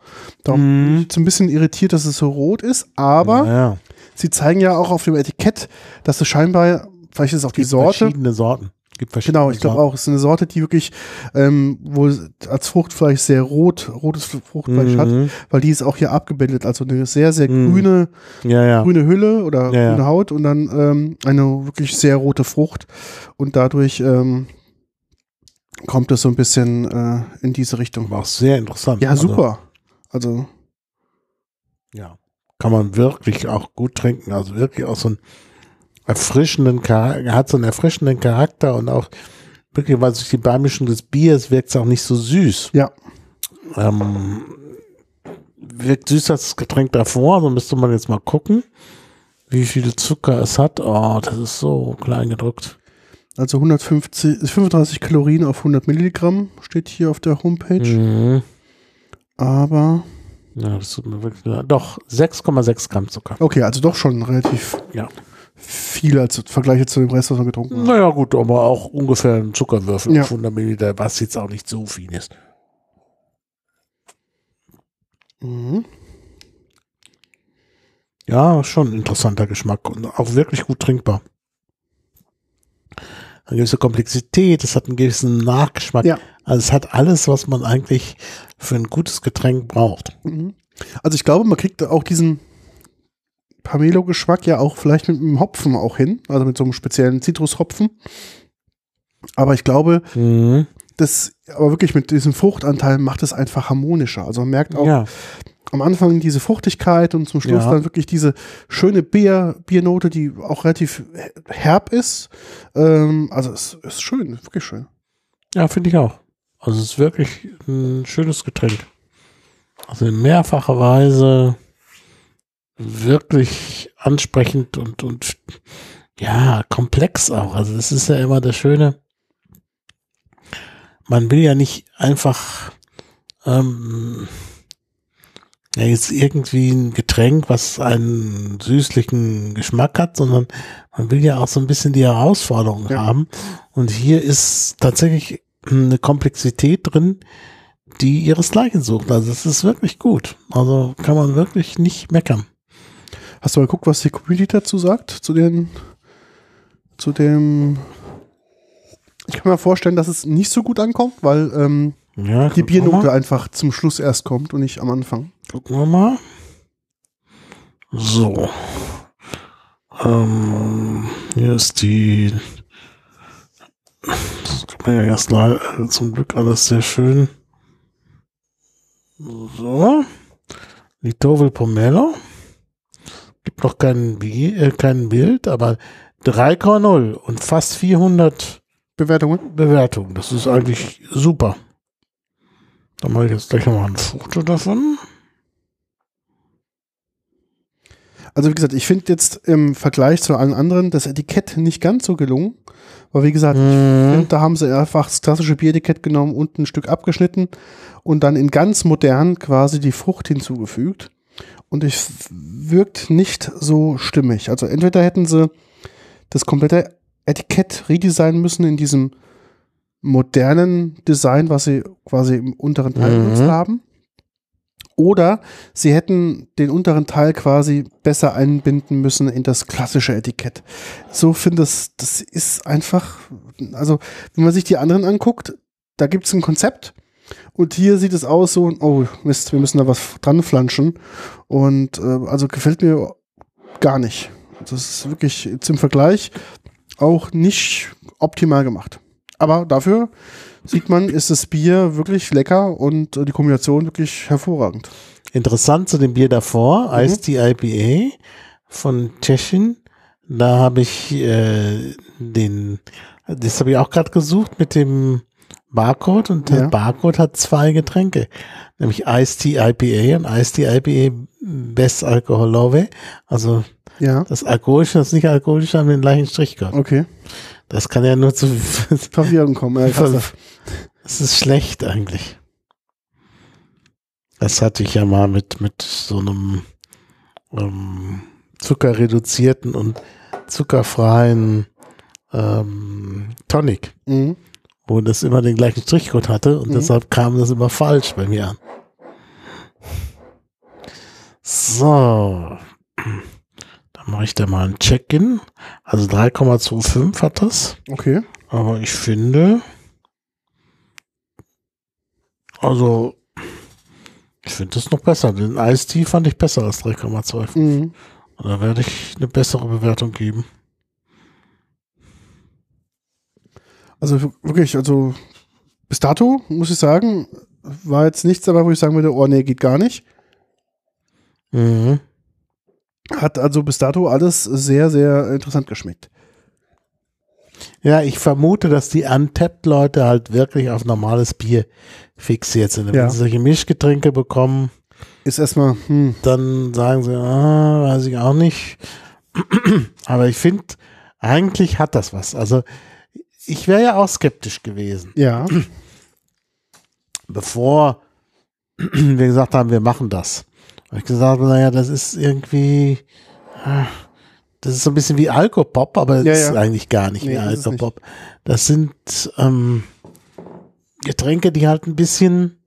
Darum bin Mhm. ich jetzt ein bisschen irritiert, dass es so rot ist, aber ja. sie zeigen ja auch auf dem Etikett, dass es scheinbar, vielleicht ist es auch die Sorte, Verschiedene Sorten. Gibt verschiedene Genau, ich glaube auch. Es ist eine Sorte, die wirklich ähm, wohl als Fruchtfleisch sehr rot, rotes Fruchtfleisch hat, Mhm. weil die ist auch hier abgebildet. Also eine sehr, sehr Mhm. grüne, Ja, ja. grüne Hülle oder Ja, ja. grüne Haut und dann ähm, eine wirklich sehr rote Frucht. Und dadurch ähm, kommt es so ein bisschen äh, in diese Richtung. War auch sehr interessant. Ja, Also, super. Also, ja. Kann man wirklich auch gut trinken. Also wirklich auch so einen erfrischenden Charakter, hat so einen erfrischenden Charakter und auch wirklich, weil sich die Beimischung des Biers wirkt es auch nicht so süß. ja. Ähm, wirkt süß als das Getränk davor, so müsste man jetzt mal gucken, wie viel Zucker es hat. Oh, das ist so klein gedrückt. Also 150, 35 Kalorien auf 100 Milligramm steht hier auf der Homepage. Mhm. Aber, Ja, das tut mir wirklich leid. Doch, 6,6 Gramm Zucker. okay, also doch schon relativ Ja. viel als Vergleich zu dem Rest, was wir getrunken haben. Naja, gut, aber auch ungefähr ein Zuckerwürfel Ja. auf 100 Milliliter, was jetzt auch nicht so viel ist. Mhm. Ja, schon ein interessanter Geschmack und auch wirklich gut trinkbar. Eine gewisse Komplexität, es hat einen gewissen Nachgeschmack. Ja. Also es hat alles, was man eigentlich für ein gutes Getränk braucht. Mhm. Also ich glaube, man kriegt auch diesen Pamelo-Geschmack ja auch vielleicht mit einem Hopfen auch hin, also mit so einem speziellen Zitrushopfen. Aber ich glaube, Mhm. das, aber wirklich mit diesem Fruchtanteil macht es einfach harmonischer. Also man merkt auch Ja, am Anfang diese Fruchtigkeit und zum Schluss Ja. dann wirklich diese schöne Bier, Biernote, die auch relativ herb ist. Ähm, also es ist schön, wirklich schön. ja finde ich auch. Also es ist wirklich ein schönes Getränk. Also in mehrfacher Weise wirklich ansprechend und, und ja, komplex auch. Also das ist ja immer das Schöne. Man will ja nicht einfach ähm, ja, jetzt irgendwie ein Getränk, was einen süßlichen Geschmack hat, sondern man will ja auch so ein bisschen die Herausforderung Ja. haben. Und hier ist tatsächlich eine Komplexität drin, die ihresgleichen sucht. Also es ist wirklich gut. Also kann man wirklich nicht meckern. Hast du mal geguckt, was die Community dazu sagt? Zu den, zu dem. Ich kann mir vorstellen, dass es nicht so gut ankommt, weil ähm, Ja, die Biernote einfach zum Schluss erst kommt und nicht am Anfang. Gucken wir mal. So. Ähm, hier ist die. Das kann man ja erst mal äh, zum Glück alles sehr schön. So. Litovel Pomelo. Gibt noch kein, Bi- äh, kein Bild, aber 3,0 und fast 400 Bewertungen? Bewertungen. Das ist eigentlich super. Dann mache ich jetzt gleich nochmal ein Foto davon. Also wie gesagt, ich finde jetzt im Vergleich zu allen anderen das Etikett nicht ganz so gelungen. Weil wie gesagt, ich Mhm. finde, da haben sie einfach das klassische Bieretikett genommen, unten ein Stück abgeschnitten und dann in ganz modern quasi die Frucht hinzugefügt. Und es wirkt nicht so stimmig. Also entweder hätten sie das komplette Etikett redesignen müssen in diesem modernen Design, was sie quasi im unteren Teil Mhm. benutzt haben. Oder sie hätten den unteren Teil quasi besser einbinden müssen in das klassische Etikett. So finde ich, das ist einfach, also wenn man sich die anderen anguckt, da gibt es ein Konzept und hier sieht es aus so, oh Mist, wir müssen da was dran flanschen und äh, also gefällt mir gar nicht. Das ist wirklich zum Vergleich auch nicht optimal gemacht. Aber dafür sieht man, ist das Bier wirklich lecker und äh, die Kombination wirklich hervorragend. Interessant zu dem Bier davor, Mhm. Ice Tea IPA von Tschechien. Da habe ich äh, den, das habe ich auch gerade gesucht mit dem Barcode und der Ja. Barcode hat zwei Getränke, nämlich Ice Tea IPA und Ice Tea IPA Best Alkoholove. Also Ja, das Alkoholische das nicht Alkoholische haben den gleichen Strichcode. okay. Das kann ja nur zu, <laughs> Verwirrung kommen. Es ist schlecht eigentlich. Das hatte ich ja mal mit, mit so einem ähm, zuckerreduzierten und zuckerfreien ähm, Tonic, Mhm. wo das immer den gleichen Strichcode hatte und Mhm. deshalb kam das immer falsch bei mir an. So. Mache ich da mal ein Check-in. Also 3,25 hat das. Okay. Aber ich finde, also, ich finde das noch besser. Den Ice-Tea fand ich besser als 3,25. Mhm. Da werde ich eine bessere Bewertung geben. Also wirklich, also bis dato muss ich sagen, war jetzt nichts dabei, wo ich sagen würde, oh nee, geht gar nicht. Mhm. Hat also bis dato alles sehr, sehr interessant geschmeckt. Ja, ich vermute, dass die Untapped-Leute halt wirklich auf normales Bier fixiert sind. Wenn Ja. sie solche Mischgetränke bekommen, Ist erstmal, hm, dann sagen sie, ah, weiß ich auch nicht. <clears throat> Aber ich finde, eigentlich hat das was. Also, ich wäre ja auch skeptisch gewesen. ja, bevor <clears throat> wir gesagt haben, wir machen das. Habe ich gesagt, naja, das ist irgendwie, ah, das ist so ein bisschen wie Alkopop, aber das Ja, ist ja. eigentlich gar nicht Nee, wie ist Alkopop. Das sind ähm, Getränke, die halt ein bisschen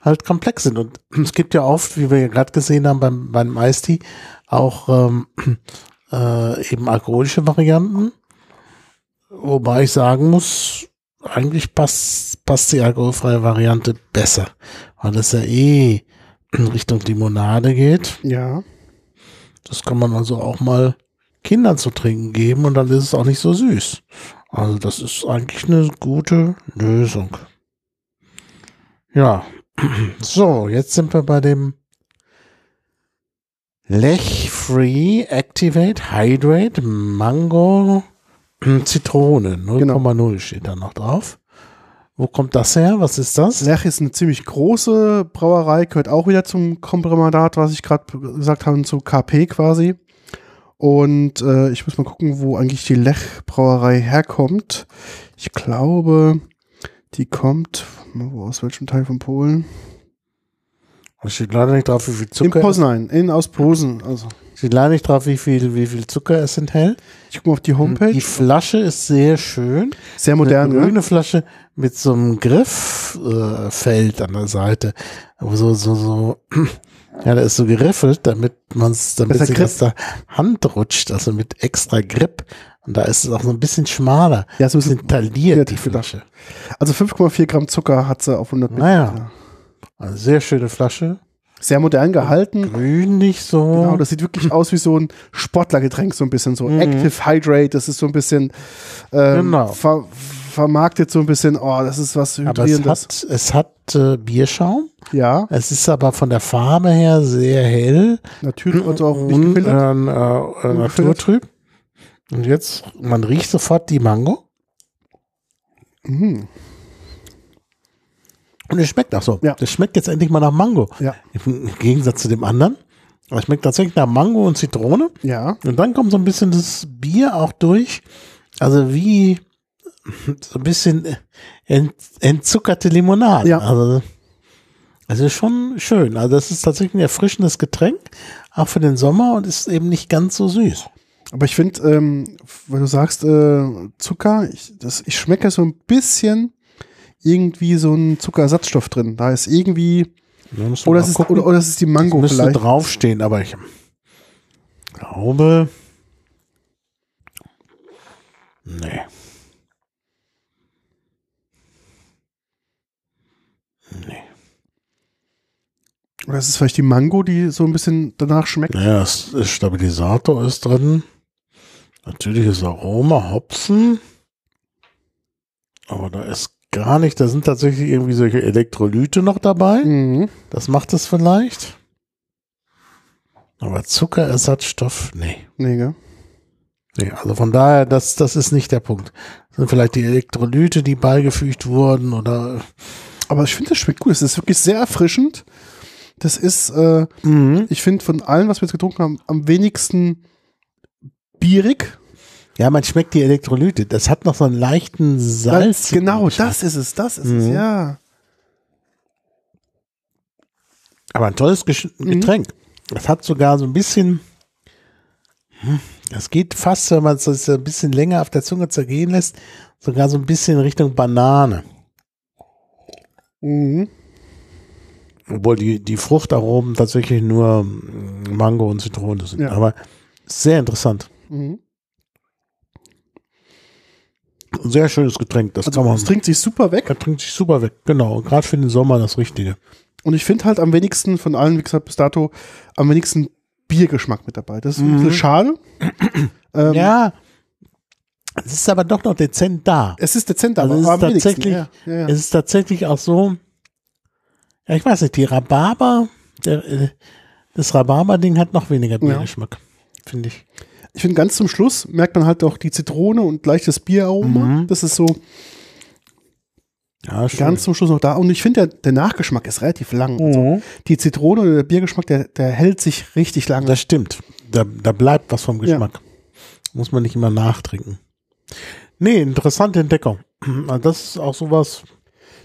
halt komplex sind. Und <clears throat> es gibt ja oft, wie wir ja gerade gesehen haben beim, beim Eistee, auch ähm, <clears throat> äh, eben alkoholische Varianten. Wobei ich sagen muss, eigentlich passt, passt die alkoholfreie Variante besser, weil das ja eh in Richtung Limonade geht. ja. Das kann man also auch mal Kindern zu trinken geben und dann ist es auch nicht so süß. Also das ist eigentlich eine gute Lösung. Ja, <clears throat> so, jetzt sind wir bei dem Lech Free Activate Hydrate Mango <clears throat> Zitrone 0,0 steht da noch drauf. Wo kommt das her? Was ist das? Lech ist eine ziemlich große Brauerei, gehört auch wieder zum Komprimadat, was ich gerade gesagt habe, zu KP quasi. Und äh, ich muss mal gucken, wo eigentlich die Lech-Brauerei herkommt. Ich glaube, die kommt, wo, aus welchem Teil von Polen? Es steht leider nicht drauf, wie viel In Zucker. Poznań, in aus Posen. Also, steht leider nicht drauf, wie viel, wie viel Zucker es enthält. ich gucke mal auf die Homepage. Die Flasche ist sehr schön. Sehr modern, Eine ne? grüne Flasche mit so einem Grifffeld äh, an der Seite. Wo so, so, so, <clears throat> ja, da ist so geriffelt, damit man es, damit sich aus der Hand rutscht, also mit extra Grip. Und da ist es auch so ein bisschen schmaler. Ja, so ein bisschen tailliert, die kreativ gedacht. Flasche. Also 5,4 Gramm Zucker hat sie auf 100 Naja. Milliliter. Also sehr schöne Flasche. Sehr modern gehalten. Grün nicht so. Genau, das sieht wirklich aus wie so ein Sportlergetränk, so ein bisschen so Mhm. Active Hydrate, das ist so ein bisschen ähm, Genau. ver vermarktet so ein bisschen, oh, das ist was aber es Hydrierendes. hat, es hat äh, Bierschaum. ja, Es ist aber von der Farbe her sehr hell. natürlich, also auch nicht und, gefiltert. äh, äh, naturtrüb. Und jetzt, man riecht sofort die Mango. Mhm. Und es schmeckt auch so. Ja. Das schmeckt jetzt endlich mal nach Mango. Ja, Im Gegensatz zu dem anderen. Aber es schmeckt tatsächlich nach Mango und Zitrone. ja, Und dann kommt so ein bisschen das Bier auch durch. Also wie so ein bisschen ent, entzuckerte Limonade. Ja. Also, also schon schön. Also das ist tatsächlich ein erfrischendes Getränk, auch für den Sommer und ist eben nicht ganz so süß. aber ich finde, ähm, weil du sagst äh, Zucker, ich, das, ich schmecke so ein bisschen irgendwie so ein Zuckerersatzstoff drin. Da ist irgendwie, oder es ist, oder, oder es ist die Mango müsste vielleicht. draufstehen, aber ich glaube. Nee. Nee. Oder es ist vielleicht die Mango, die so ein bisschen danach schmeckt. Naja, es ist Stabilisator ist drin. Natürliches Aroma, Hopfen. Aber da ist gar nicht, da sind tatsächlich irgendwie solche Elektrolyte noch dabei. Mhm. Das macht es vielleicht. Aber Zuckerersatzstoff, nee. Nee, gell? Nee, also von daher, das, das ist nicht der Punkt. Das sind vielleicht die Elektrolyte, die beigefügt wurden oder. Aber ich finde, das schmeckt gut. Es ist wirklich sehr erfrischend. Das ist, äh, ich finde, von allen, was wir jetzt getrunken haben, am wenigsten bierig. Ja, man schmeckt die Elektrolyte. Das hat noch so einen leichten Salz. Genau, das ist es, das ist es, Mhm. ja. Aber ein tolles Mhm. Getränk. Das hat sogar so ein bisschen. hm, Das geht fast, wenn man es so ein bisschen länger auf der Zunge zergehen lässt, sogar so ein bisschen in Richtung Banane. Mhm. Obwohl die, die Fruchtaromen tatsächlich nur mm, Mango und Zitrone sind. Ja. Aber sehr interessant. Mhm. Ein Sehr schönes Getränk. Das Also kann man. es trinkt sich super weg. Er trinkt sich super weg. Genau. Gerade für den Sommer das Richtige. Und ich finde halt am wenigsten von allen, wie gesagt, bis dato, am wenigsten Biergeschmack mit dabei. Das ist ein Mhm. bisschen schade. <clears throat> ähm, Ja. Es ist aber doch noch dezent da. Es ist dezent, Also aber es ist tatsächlich- Ja, ja, ja. Es ist tatsächlich auch so, ja, ich weiß nicht, die Rhabarber, der, äh, das Rhabarber-Ding hat noch weniger Biergeschmack, finde ich. Ich finde, ganz zum Schluss merkt man halt auch die Zitrone und leichtes Bieraroma. Mhm. Das ist so Ja, schön. ganz zum Schluss noch da. Und ich finde, der, der Nachgeschmack ist relativ lang. Also Mhm. die Zitrone oder der Biergeschmack, der, der hält sich richtig lange. Das stimmt. Da, da bleibt was vom Geschmack. Muss man nicht immer nachtrinken. Nee, interessante Entdeckung. Also <clears throat> Das ist auch sowas.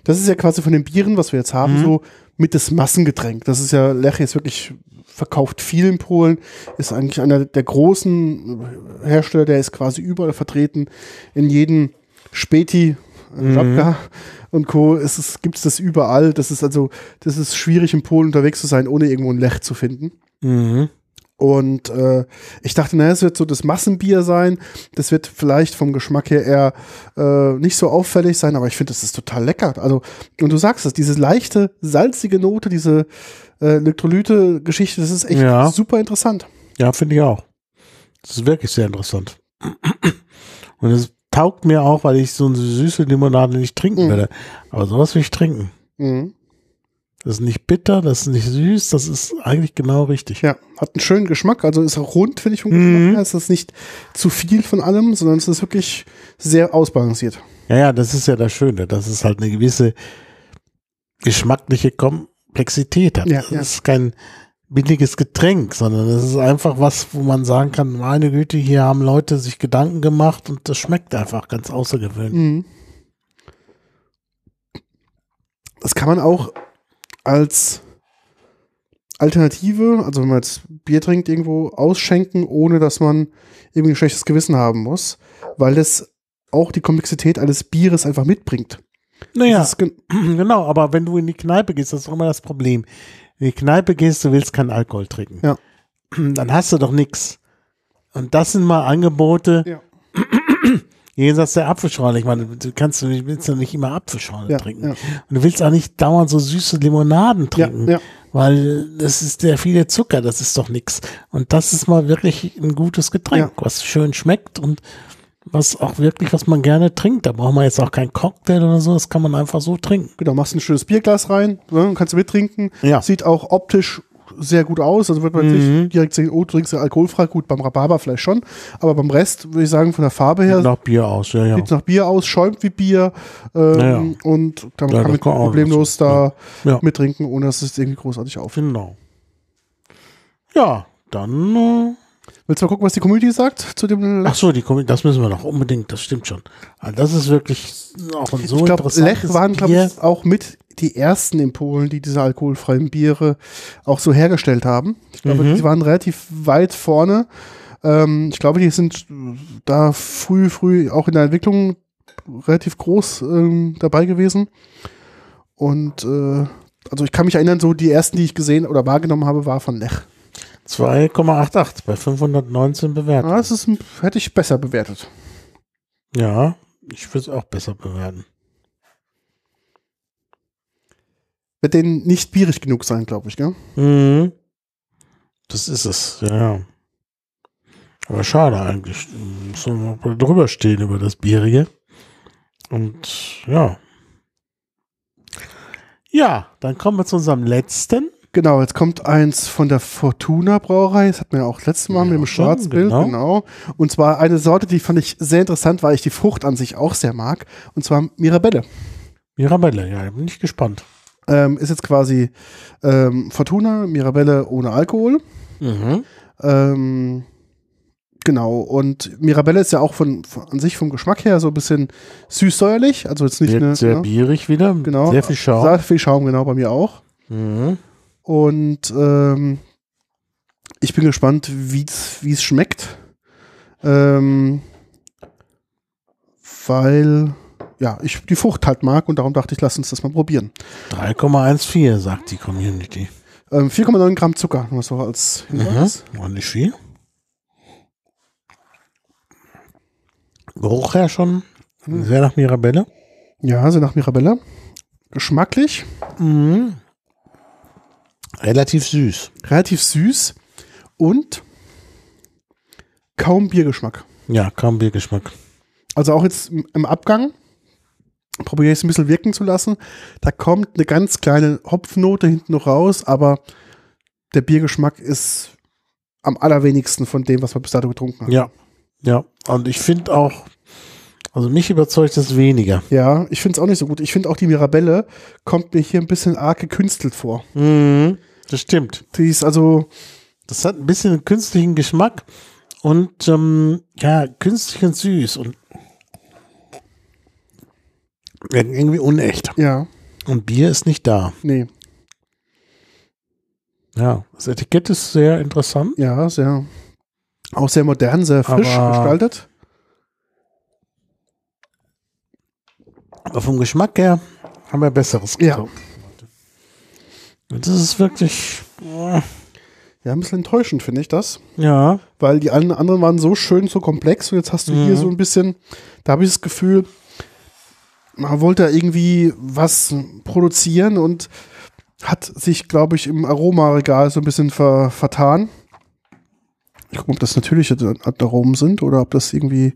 Das ist ja quasi von den Bieren, was wir jetzt haben, Mhm. so mit das Massengetränk. Das ist ja, Lech ist wirklich verkauft viel in Polen, ist eigentlich einer der großen Hersteller, der ist quasi überall vertreten. In jedem Späti, Mhm. Żabka und Co. ist es, gibt es das überall. Das ist also, das ist schwierig in Polen unterwegs zu sein, ohne irgendwo ein Lech zu finden. Mhm. Und äh, ich dachte, naja, es wird so das Massenbier sein. Das wird vielleicht vom Geschmack her eher äh, nicht so auffällig sein, aber ich finde, das ist total lecker. Also, und du sagst es, diese leichte, salzige Note, diese äh, Elektrolyte-Geschichte, das ist echt Ja. super interessant. Ja, finde ich auch. Das ist wirklich sehr interessant. Und es taugt mir auch, weil ich so eine süße Limonade nicht trinken Mhm. werde. Aber sowas will ich trinken. Mhm. Das ist nicht bitter, das ist nicht süß, das ist eigentlich genau richtig. Ja, hat einen schönen Geschmack, also ist auch rund, finde ich, vom Mhm. Geschmack her. Es ist nicht zu viel von allem, sondern es ist wirklich sehr ausbalanciert. Ja, ja, das ist ja das Schöne, dass es halt eine gewisse geschmackliche Komplexität hat. Ja, das ja. ist kein billiges Get Getränk, sondern es ist einfach was, wo man sagen kann, meine Güte, hier haben Leute sich Gedanken gemacht und das schmeckt einfach ganz außergewöhnlich. Mhm. Das kann man auch als Alternative, also wenn man jetzt Bier trinkt, irgendwo ausschenken, ohne dass man irgendwie ein schlechtes Gewissen haben muss, weil es auch die Komplexität eines Bieres einfach mitbringt. Naja, Das gen- <clears throat> genau, aber wenn du in die Kneipe gehst, das ist doch immer das Problem. In die Kneipe gehst, du willst keinen Alkohol trinken. Ja. <clears throat> Dann hast du doch nichts. Und das sind mal Angebote, Ja. <clears throat> jenseits der Apfelschorle. Ich meine, du kannst du willst ja nicht immer Apfelschorle Ja, trinken. ja. Und du willst auch nicht dauernd so süße Limonaden trinken. ja. Weil das ist der viele Zucker, das ist doch nix. Und das ist mal wirklich ein gutes Getränk, was schön schmeckt und was auch wirklich, was man gerne trinkt. Da braucht man jetzt auch keinen Cocktail oder so, das kann man einfach so trinken. Genau, machst ein schönes Bierglas rein, ne, kannst du mittrinken. Ja. Sieht auch optisch sehr gut aus. Also wird man Mhm. nicht direkt sehen, oh, du trinkst ja alkoholfrei. Gut, beim Rhabarber vielleicht schon. Aber beim Rest würde ich sagen, von der Farbe her Nach Bier aus, ja, ja. sieht nach Bier aus, schäumt wie Bier. Ähm, Ja, ja. Und dann Ja, kann man problemlos da Ja. mittrinken, ohne dass es irgendwie großartig auffällt. Genau. Ja, dann. Äh, Willst du mal gucken, was die Community sagt zu dem ach so, die Kombi, das müssen wir noch unbedingt. Das stimmt schon. Also das ist wirklich auch ein so ich glaube, interessantes Lech waren, glaube ich, auch mit die ersten in Polen, die diese alkoholfreien Biere auch so hergestellt haben. Ich glaube, Mhm. die waren relativ weit vorne. Ähm, ich glaube, die sind da früh, früh auch in der Entwicklung relativ groß ähm, dabei gewesen. Und äh, also ich kann mich erinnern, so die ersten, die ich gesehen oder wahrgenommen habe, war von Lech. 2,88 bei 519 Bewertungen. Ah, das ist, hätte ich besser bewertet. Ja, ich würde es auch besser bewerten. Wird denen nicht bierig genug sein, glaube ich, gell? Mhm. Das ist es, ja. Aber schade eigentlich. Muss man mal drüber stehen über das Bierige. Und ja. Ja, dann kommen wir zu unserem letzten. Genau, jetzt kommt eins von der Fortuna Brauerei. Das hat man ja auch letztes Mal Ja, mit dem Schwarzbild, genau. genau. Und zwar eine Sorte, die fand ich sehr interessant, weil ich die Frucht an sich auch sehr mag. Und zwar Mirabelle. Mirabelle, ja, bin ich gespannt. Ähm, ist jetzt quasi ähm, Fortuna, Mirabelle ohne Alkohol. Mhm. Ähm, genau, und Mirabelle ist ja auch von, von an sich vom Geschmack her so ein bisschen süß-säuerlich. Also jetzt nicht Wird eine. sehr ne? bierig wieder. Genau. Sehr viel Schaum. Sehr viel Schaum, genau, bei mir auch. Mhm. Und ähm, ich bin gespannt, wie es schmeckt. Ähm, weil ja, ich die Frucht halt mag und darum dachte ich, lass uns das mal probieren. 3,14 sagt die Community. Ähm, 4,9 Gramm Zucker, nur so als Hinweis. Mhm. War nicht viel. Geruch her schon sehr nach Mirabelle. Ja, so nach Mirabelle. Geschmacklich, Mhm. Relativ süß. relativ süß und kaum Biergeschmack. Ja, kaum Biergeschmack. Also auch jetzt im Abgang probiere ich es ein bisschen wirken zu lassen. Da kommt eine ganz kleine Hopfnote hinten noch raus, aber der Biergeschmack ist am allerwenigsten von dem, was wir bis dato getrunken haben. Ja. Ja. Und ich finde auch, also mich überzeugt das weniger. Ja, ich finde es auch nicht so gut. Ich finde auch die Mirabelle kommt mir hier ein bisschen arg gekünstelt vor. Mhm. Das stimmt. Die ist also, Das hat ein bisschen einen künstlichen Geschmack und ähm, ja, künstlich und süß und irgendwie unecht. ja, Und Bier ist nicht da. nee, Ja, das Etikett ist sehr interessant. ja, sehr, auch sehr modern, sehr frisch Aber- gestaltet. Aber vom Geschmack her haben wir Besseres Ja. das ist wirklich, Ja, ein bisschen enttäuschend finde ich das. ja, weil die anderen waren so schön, so komplex und jetzt hast du hier Mhm. so ein bisschen, da habe ich das Gefühl, man wollte da irgendwie was produzieren und hat sich, glaube ich, im Aromaregal so ein bisschen ver vertan. Ich gucke, ob das natürliche Aromen sind oder ob das irgendwie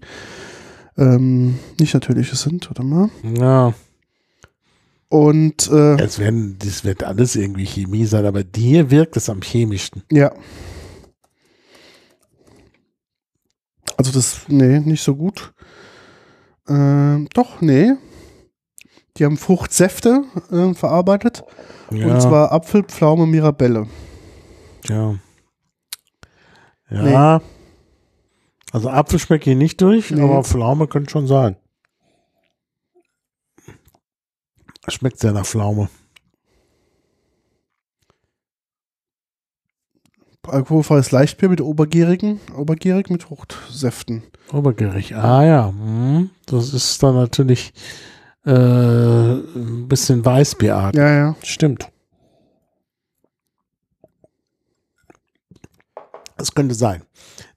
ähm, nicht natürliche sind. Warte mal. ja. Und äh, Es werden, das wird alles irgendwie Chemie sein, aber dir wirkt es am chemischsten. Ja. Also das, nee, nicht so gut. Ähm, doch, nee. Die haben Fruchtsäfte äh, verarbeitet. Ja, Und zwar Apfel, Pflaume, Mirabelle. ja. Ja. Also Apfel schmecke ich nicht durch, Nee. aber Pflaume könnte schon sein. Schmeckt sehr nach Pflaume. Alkoholfreies Leichtbier mit obergärigen, obergärig mit Fruchtsäften. Obergierig. Ah ja. Hm. Das ist dann natürlich äh, ein bisschen Weißbierart. Ja, ja. Stimmt. Das könnte sein.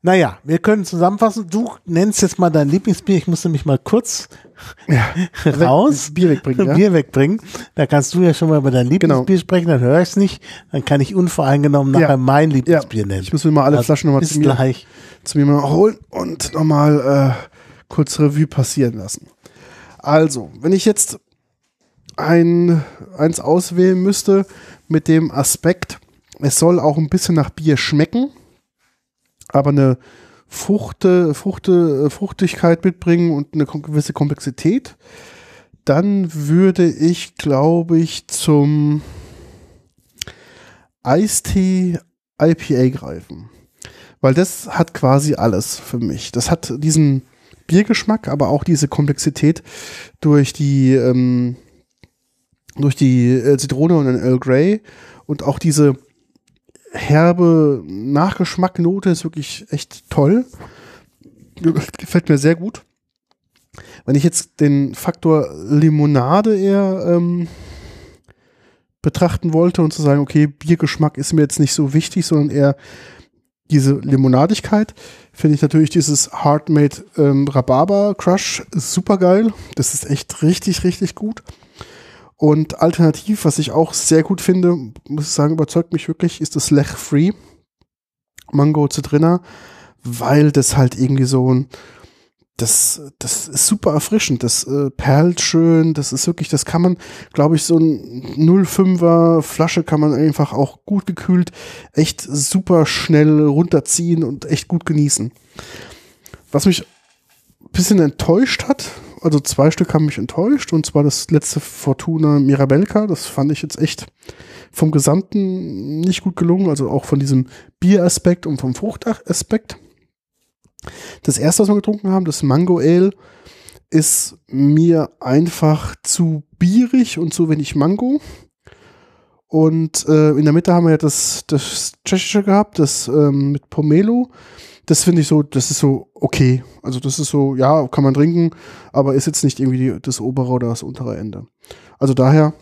Naja, wir können zusammenfassen. Du nennst jetzt mal dein Lieblingsbier. Ich muss nämlich mal kurz <laughs> raus. <laughs> Bier wegbringen, ja? Bier wegbringen. Da kannst du ja schon mal über dein Lieblingsbier Genau. sprechen, dann höre ich es nicht. Dann kann ich unvoreingenommen nachher Ja. mein Ja, Lieblingsbier nennen. ich muss mir mal alle Also, Flaschen nochmal bis zu mir, gleich. zu mir mal holen und nochmal äh, kurz Revue passieren lassen. Also, wenn ich jetzt ein, eins auswählen müsste mit dem Aspekt, es soll auch ein bisschen nach Bier schmecken, aber eine Fruchte, Fruchte, Fruchtigkeit mitbringen und eine gewisse Komplexität, dann würde ich, glaube ich, zum Eistee IPA greifen. Weil das hat quasi alles für mich. Das hat diesen Biergeschmack, aber auch diese Komplexität durch die, ähm, durch die äh, Zitrone und den Earl Grey und auch diese herbe Nachgeschmacknote ist wirklich echt toll. <laughs> Gefällt mir sehr gut. Wenn ich jetzt den Faktor Limonade eher ähm, betrachten wollte und zu sagen, okay, Biergeschmack ist mir jetzt nicht so wichtig, sondern eher diese Limonadigkeit, finde ich natürlich dieses Hardmade ähm, Rhabarber Crush super geil. Das ist echt richtig, richtig gut. Und alternativ, was ich auch sehr gut finde, muss ich sagen, überzeugt mich wirklich, ist das Lech Free Mango Zitrina, weil das halt irgendwie so ein das, das ist super erfrischend, das äh, perlt schön, das ist wirklich, das kann man, glaube ich, so ein 0,5er Flasche kann man einfach auch gut gekühlt echt super schnell runterziehen und echt gut genießen. Was mich ein bisschen enttäuscht hat, also zwei Stück haben mich enttäuscht, und zwar das letzte Fortuna Mirabelka, das fand ich jetzt echt vom Gesamten nicht gut gelungen, also auch von diesem Bieraspekt und vom Fruchtaspekt. Das erste, was wir getrunken haben, das Mango Ale, ist mir einfach zu bierig und zu wenig Mango. Und äh, in der Mitte haben wir ja das, das Tschechische gehabt, das ähm, mit Pomelo. Das finde ich so, das ist so okay. Also das ist so, ja, kann man trinken, aber ist jetzt nicht irgendwie die, das obere oder das untere Ende. Also daher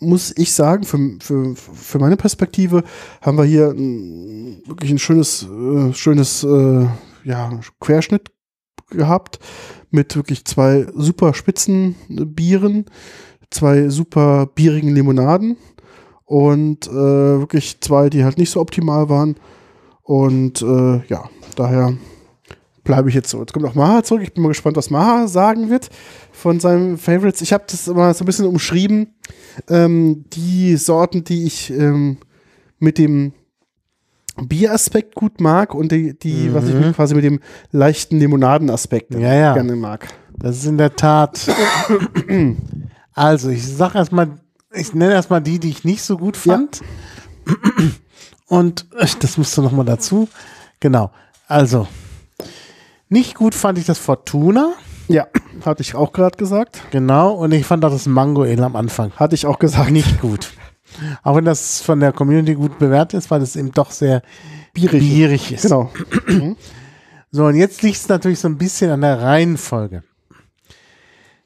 muss ich sagen, für, für, für meine Perspektive haben wir hier ein, wirklich ein schönes, äh, schönes äh, ja, Querschnitt gehabt mit wirklich zwei super spitzen Bieren, zwei super bierigen Limonaden und äh, wirklich zwei, die halt nicht so optimal waren. Und äh, ja, daher bleibe ich jetzt so. Jetzt kommt auch Maha zurück. Ich bin mal gespannt, was Maha sagen wird von seinen Favorites. Ich habe das immer so ein bisschen umschrieben. Ähm, die Sorten, die ich ähm, mit dem Bieraspekt gut mag und die, die was ich Mhm. mit, quasi mit dem leichten Limonadenaspekt Ja, ja. gerne mag. Das ist in der Tat. Also, ich sag erstmal, ich nenne erstmal die, die ich nicht so gut fand. Und äh, das musst du nochmal dazu. Genau. Also, nicht gut fand ich das Fortuna. Ja, <clears throat> hatte ich auch gerade gesagt. Genau. Und ich fand auch das Mango Ale am Anfang Hatte ich auch gesagt. nicht gut. Auch wenn das von der Community gut bewertet ist, weil es eben doch sehr Bierig. bierig ist. Genau. So, und jetzt liegt es natürlich so ein bisschen an der Reihenfolge.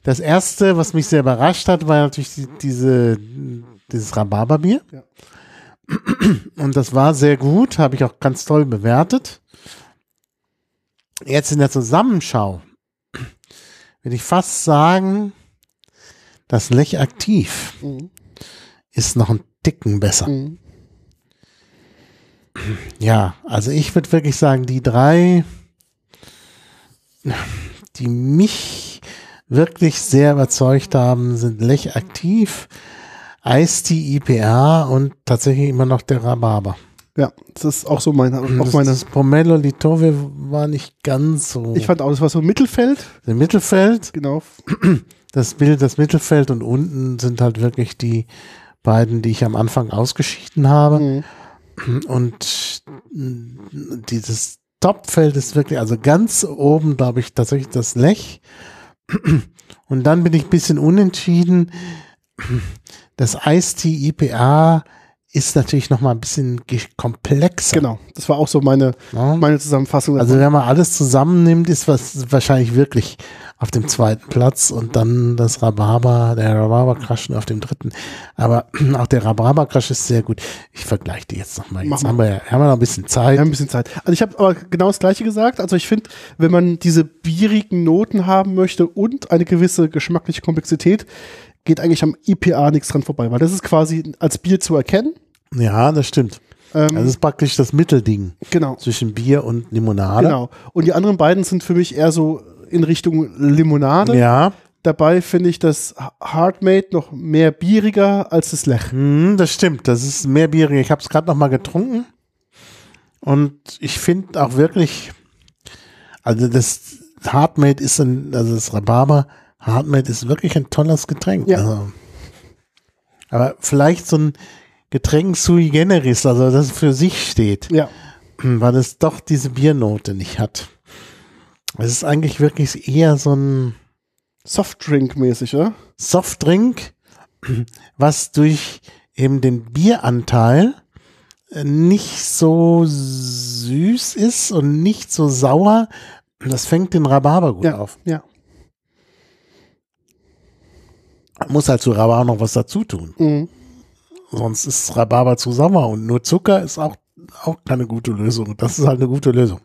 Das erste, was mich sehr überrascht hat, war natürlich die, diese, dieses Rhabarberbier. Ja. Und das war sehr gut, habe ich auch ganz toll bewertet. Jetzt in der Zusammenschau würde ich fast sagen, das Lech aktiv Mhm. ist noch ein Ticken besser. Mhm. Ja, also ich würde wirklich sagen, die drei, die mich wirklich sehr überzeugt haben, sind Lech aktiv, Eistee IPA und tatsächlich immer noch der Rhabarber. Ja, das ist auch so meine, auch Das, meine. das Pomelo Litove war nicht ganz so Ich fand auch, das war so Mittelfeld. im Mittelfeld. Genau. Das Bild, das Mittelfeld und unten sind halt wirklich die beiden, die ich am Anfang ausgeschieden habe. Mhm. Und dieses Topfeld ist wirklich, also ganz oben, glaube ich, tatsächlich das Lech. Und dann bin ich ein bisschen unentschieden. Das Ice-Tea IPA ist natürlich noch mal ein bisschen komplexer. Genau, das war auch so meine, Ja. meine Zusammenfassung. Also wenn man alles zusammennimmt, ist was wahrscheinlich wirklich auf dem zweiten Platz und dann das Rhabarber, der Rhabarber-Crush auf dem dritten. Aber <clears throat> auch der Rhabarber-Crush ist sehr gut. Ich vergleiche die jetzt nochmal. Mach Jetzt mal. haben wir, ja- haben wir noch ein bisschen Zeit. Wir haben ein bisschen Zeit. Also ich habe aber genau das gleiche gesagt. Also ich finde, wenn man diese bierigen Noten haben möchte und eine gewisse geschmackliche Komplexität, geht eigentlich am IPA nichts dran vorbei, weil das ist quasi als Bier zu erkennen. Ja, das stimmt. Ähm, Das ist praktisch das Mittelding genau, zwischen Bier und Limonade. genau. Und die anderen beiden sind für mich eher so in Richtung Limonade. Ja, Dabei finde ich das Hardmade noch mehr bieriger als das Lech. hm, das stimmt. Das ist mehr bierig. Ich habe es gerade noch mal getrunken und ich finde auch wirklich, also das Hardmade ist ein, also das Rhabarber Hardmade ist wirklich ein tolles Getränk. Ja. Also, aber vielleicht so ein Getränk sui generis, also das für sich steht, Ja, weil es doch diese Biernote nicht hat. Es ist eigentlich wirklich eher so ein Softdrink-mäßig, oder? Softdrink, was durch eben den Bieranteil äh, nicht so süß ist und nicht so sauer. Das fängt den Rhabarber gut Ja, auf. ja. Muss halt zu Rhabarber noch was dazu tun. Mhm. Sonst ist Rhabarber zu sauer und nur Zucker ist auch, auch keine gute Lösung. Das ist halt eine gute Lösung.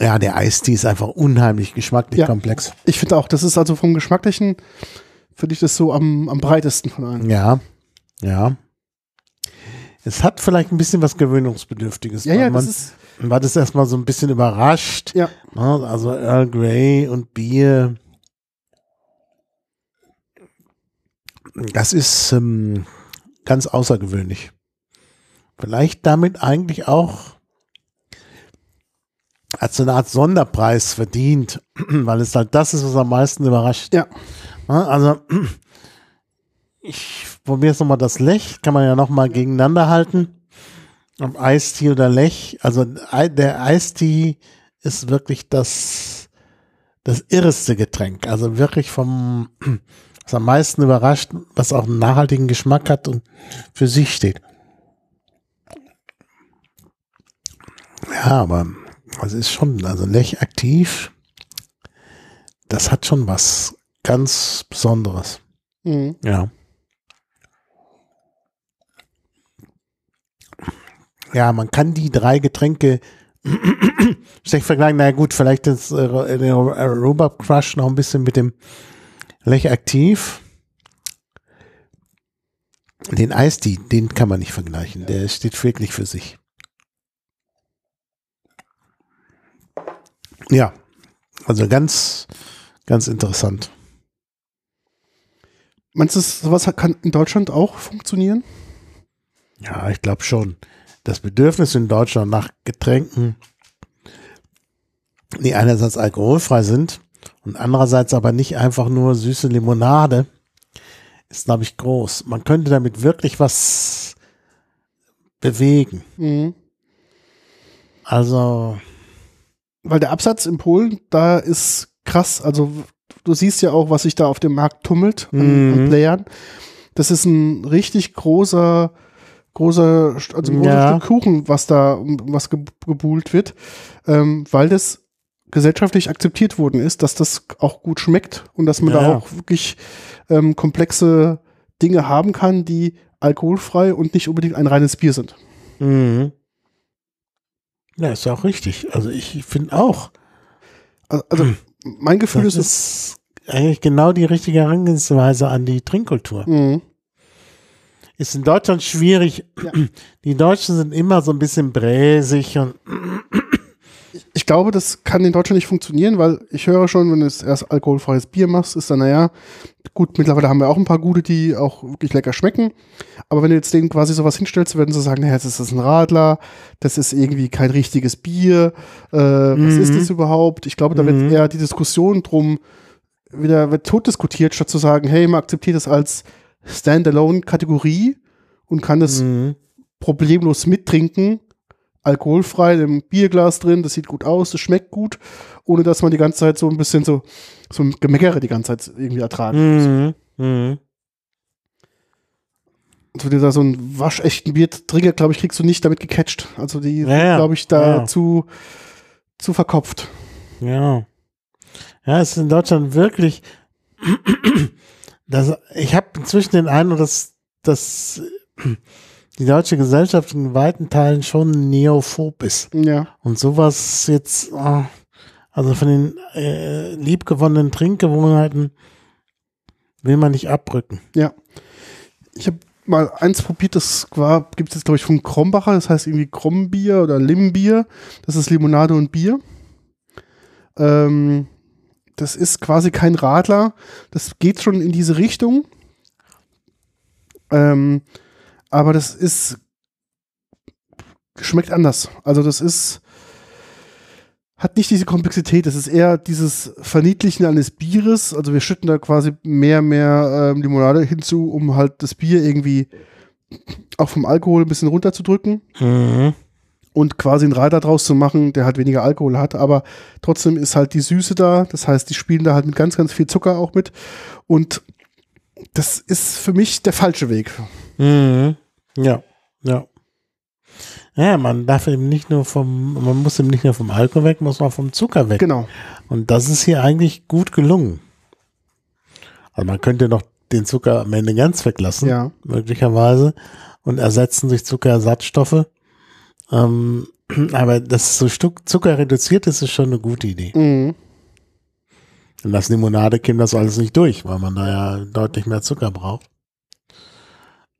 Ja, der Eistee ist einfach unheimlich geschmacklich Ja. komplex. Ich finde auch, das ist also vom Geschmacklichen, finde ich das so am, am breitesten von allen. Ja, ja. Es hat vielleicht ein bisschen was Gewöhnungsbedürftiges. Ja, ja, man das ist, war das erstmal so ein bisschen überrascht. ja, ne? Also Earl Grey und Bier. Das ist ähm, ganz außergewöhnlich. Vielleicht damit eigentlich auch als so eine Art Sonderpreis verdient, <clears throat> weil es halt das ist, was am meisten überrascht. ja. Also, <clears throat> ich probiere jetzt nochmal das Lech, kann man ja nochmal gegeneinander halten. Ob Eistee oder Lech. Also, der Eistee ist wirklich das, das irreste Getränk. Also wirklich vom, <clears throat> was am meisten überrascht, was auch einen nachhaltigen Geschmack hat und für sich steht. Ja, aber es ist schon, also Lech aktiv, das hat schon was ganz Besonderes. Mhm. Ja. Ja, man kann die drei Getränke <clears throat> schlecht vergleichen. Na ja, gut, vielleicht ist äh, der Rhubarb Crush noch ein bisschen mit dem Lech aktiv. Den Eistee, den kann man nicht vergleichen. Der steht wirklich für sich. Ja, also ganz, ganz interessant. Meinst du, sowas kann in Deutschland auch funktionieren? Ja, ich glaube schon. Das Bedürfnis in Deutschland nach Getränken, die einerseits alkoholfrei sind und andererseits aber nicht einfach nur süße Limonade, ist, glaube ich, groß. Man könnte damit wirklich was bewegen. Mhm. Also, Weil der Absatz in Polen, da ist krass. Also du siehst ja auch, was sich da auf dem Markt tummelt an, Mhm. an Playern. Das ist ein richtig großer, großer, also ein großes Ja. Stück Kuchen, was da, was ge gebuhlt wird, ähm, weil das gesellschaftlich akzeptiert worden ist, dass das auch gut schmeckt und dass man Ja, da ja. auch wirklich ähm, komplexe Dinge haben kann, die alkoholfrei und nicht unbedingt ein reines Bier sind. mhm. ja, ist ja auch richtig. Also ich finde auch, Also, also mein Gefühl das ist, ist eigentlich genau die richtige Herangehensweise an die Trinkkultur. Mhm. Ist in Deutschland schwierig. Ja. Die Deutschen sind immer so ein bisschen bräsig und Ich glaube, das kann in Deutschland nicht funktionieren, weil ich höre schon, wenn du jetzt erst alkoholfreies Bier machst, ist dann, naja, gut, mittlerweile haben wir auch ein paar gute, die auch wirklich lecker schmecken. Aber wenn du jetzt denen quasi sowas hinstellst, werden sie sagen, naja, das ist ein Radler, das ist irgendwie kein richtiges Bier, äh, was Mhm. ist das überhaupt? Ich glaube, da Mhm. wird eher die Diskussion drum wieder wird tot diskutiert, statt zu sagen, hey, man akzeptiert das als Standalone-Kategorie und kann es Mhm. problemlos mit trinken, alkoholfrei, im Bierglas drin, das sieht gut aus, das schmeckt gut, ohne dass man die ganze Zeit so ein bisschen so, so ein Gemeckere die ganze Zeit irgendwie ertragen muss. Mhm. Mhm. Also wenn du da so einen waschechten Biertrinker, glaube ich, kriegst du nicht damit gecatcht. Also die Ja, sind, glaube ich, da Ja. zu, zu verkopft. Ja. Ja, es ist in Deutschland wirklich. <clears throat> Das, ich habe inzwischen den Eindruck, dass, dass die deutsche Gesellschaft in weiten Teilen schon neophob ist. Ja. Und sowas jetzt, ah, also von den äh, liebgewonnenen Trinkgewohnheiten will man nicht abrücken. Ich habe mal eins probiert, das gibt es jetzt, glaube ich, von Krombacher, das heißt irgendwie Krombier oder Limbier. Das ist Limonade und Bier. Ähm, das ist quasi kein Radler. Das geht schon in diese Richtung. Ähm, aber das ist schmeckt anders. Also das ist hat nicht diese Komplexität. Das ist eher dieses Verniedlichen eines Bieres. Also wir schütten da quasi mehr, mehr ähm, Limonade hinzu, um halt das Bier irgendwie auch vom Alkohol ein bisschen runterzudrücken Mhm. und quasi einen Reiter draus zu machen, der halt weniger Alkohol hat, aber trotzdem ist halt die Süße da. Das heißt, die spielen da halt mit ganz, ganz viel Zucker auch mit. Und das ist für mich der falsche Weg. Mhm. Ja, ja. Ja, man darf eben nicht nur vom, man muss eben nicht nur vom Alkohol weg, muss man vom Zucker weg. Genau. Und das ist hier eigentlich gut gelungen. Also man könnte noch den Zucker am Ende ganz weglassen, Ja. möglicherweise, und ersetzen durch Zuckerersatzstoffe. Ähm, <clears throat> aber dass so Stück Zucker reduziert ist, ist schon eine gute Idee. Mhm. Und das Limonade käme das alles nicht durch, weil man da ja deutlich mehr Zucker braucht.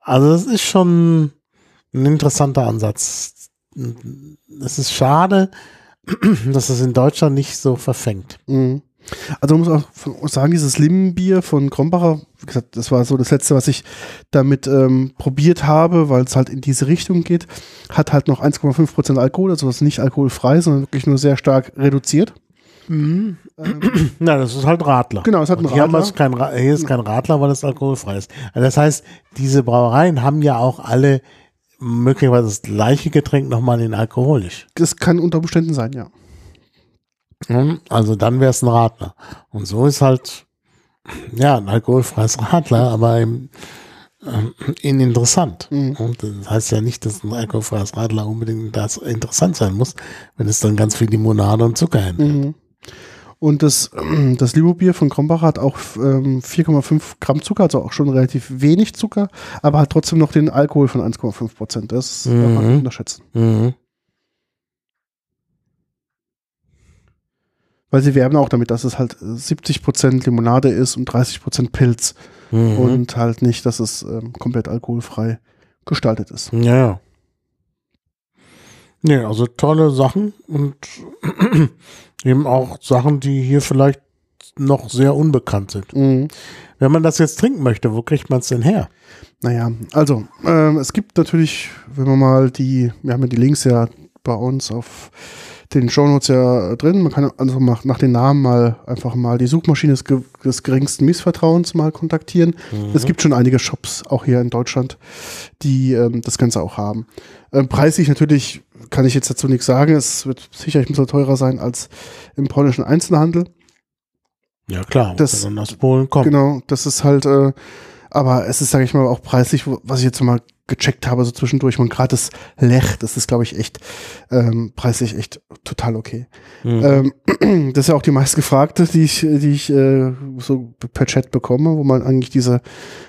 Also das ist schon ein interessanter Ansatz. Es ist schade, <clears throat> dass es in Deutschland nicht so verfängt. Mhm. Also muss auch sagen, dieses Limbier von Krombacher, wie gesagt, das war so das letzte, was ich damit ähm, probiert habe, weil es halt in diese Richtung geht, hat halt noch 1,5% Alkohol, also ist nicht alkoholfrei, sondern wirklich nur sehr stark reduziert. Ähm, <clears throat> Na, das ist halt Radler. Genau, es hat einen haben Radler. kein, Ra- hier ist kein Radler, weil es alkoholfrei ist. Also das heißt, diese Brauereien haben ja auch alle möglicherweise das gleiche Getränk nochmal in alkoholisch. das kann unter Umständen sein, ja. Mhm. Also dann wäre es ein Radler. Und so ist halt, ja, ein alkoholfreies Radler, aber im, ähm, in interessant. Mhm. Und das heißt ja nicht, dass ein alkoholfreies Radler unbedingt das interessant sein muss, wenn es dann ganz viel Limonade und Zucker enthält. Mhm. Und das, <clears throat> das Limo-Bier von Krombacher hat auch ähm, 4,5 Gramm Zucker, also auch schon relativ wenig Zucker, aber hat trotzdem noch den Alkohol von 1,5 Prozent. Das darf man Mhm. nicht unterschätzen. Mhm. Weil sie werben auch damit, dass es halt 70 Prozent Limonade ist und 30 Prozent Pilz Mhm. und halt nicht, dass es ähm, komplett alkoholfrei gestaltet ist. Ja, ja. Nee, also tolle Sachen und <clears throat> eben auch Sachen, die hier vielleicht noch sehr unbekannt sind. Mhm. Wenn man das jetzt trinken möchte, wo kriegt man es denn her? Naja, also ähm, es gibt natürlich, wenn man mal die, wir haben ja die Links ja bei uns auf den Shownotes ja drin, man kann also nach den Namen mal einfach mal die Suchmaschine des, des geringsten Missvertrauens mal kontaktieren. Es gibt schon einige Shops, auch hier in Deutschland, die ähm, das Ganze auch haben. Ähm, preislich natürlich kann ich jetzt dazu nichts sagen, es wird sicherlich ein bisschen teurer sein als im polnischen Einzelhandel. Ja, klar, Das- man aus Polen kommt. Genau, das ist halt, äh, aber es ist, sage ich mal, auch preislich, was ich jetzt mal gecheckt habe, so zwischendurch. Und gerade das Lech, das ist, glaube ich, echt ähm, preislich echt total okay. Mhm. Ähm, <clears throat> das ist ja auch die meistgefragte, die ich, die ich äh, so per Chat bekomme, wo man eigentlich diese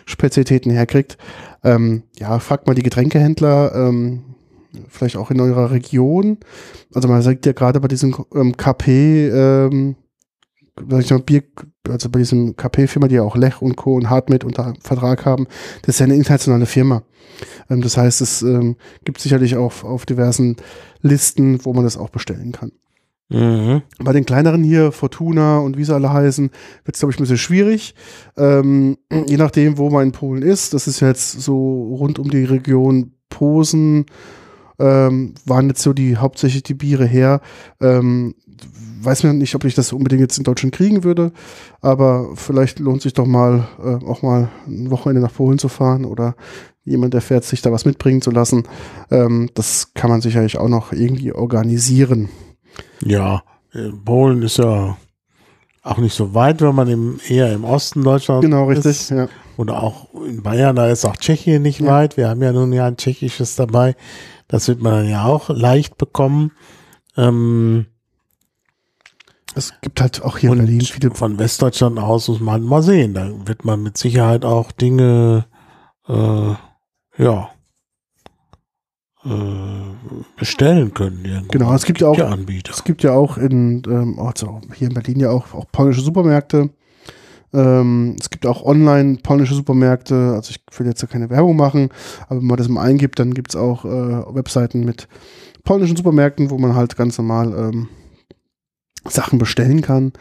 Spezialitäten herkriegt. Ähm, ja, fragt mal die Getränkehändler, ähm, vielleicht auch in eurer Region. Also man sagt ja gerade bei diesem ähm, KP, ähm, sag ich mal, Bier, also bei diesem KP-Firma, die ja auch Lech und Co. und Hartmut unter Vertrag haben, das ist ja eine internationale Firma. Ähm, das heißt, es ähm, gibt sicherlich auch auf diversen Listen, wo man das auch bestellen kann. Mhm. Bei den kleineren hier, Fortuna und wie sie alle heißen, wird es, glaube ich, ein bisschen schwierig. Ähm, <clears throat> je nachdem, wo man in Polen ist. Das ist ja jetzt so rund um die Region Posen, ähm, waren jetzt so die hauptsächlich die Biere her. Ähm, weiß mir nicht, ob ich das unbedingt jetzt in Deutschland kriegen würde, aber vielleicht lohnt sich doch mal, äh, auch mal ein Wochenende nach Polen zu fahren oder jemand, der fährt, sich da was mitbringen zu lassen. Ähm, das kann man sicherlich auch noch irgendwie organisieren. Ja, äh, Polen ist ja auch nicht so weit, wenn man im, eher im Osten Deutschlands Genau, richtig. ist. Ja. Oder auch in Bayern, da ist auch Tschechien nicht Ja. weit. Wir haben ja nun ja ein tschechisches dabei. Das wird man ja auch leicht bekommen. Ähm, Es gibt halt auch hier in Berlin viele. von Westdeutschland aus muss man mal sehen. Da wird man mit Sicherheit auch Dinge, äh, ja, äh, bestellen können. Irgendwo. Genau, es gibt ja auch- Anbieter. Es gibt ja auch in, ähm, also hier in Berlin ja auch, auch polnische Supermärkte. Ähm, es gibt auch online polnische Supermärkte. Also ich will jetzt ja keine Werbung machen, aber wenn man das mal eingibt, dann gibt es auch äh, Webseiten mit polnischen Supermärkten, wo man halt ganz normal ähm, Sachen bestellen kann.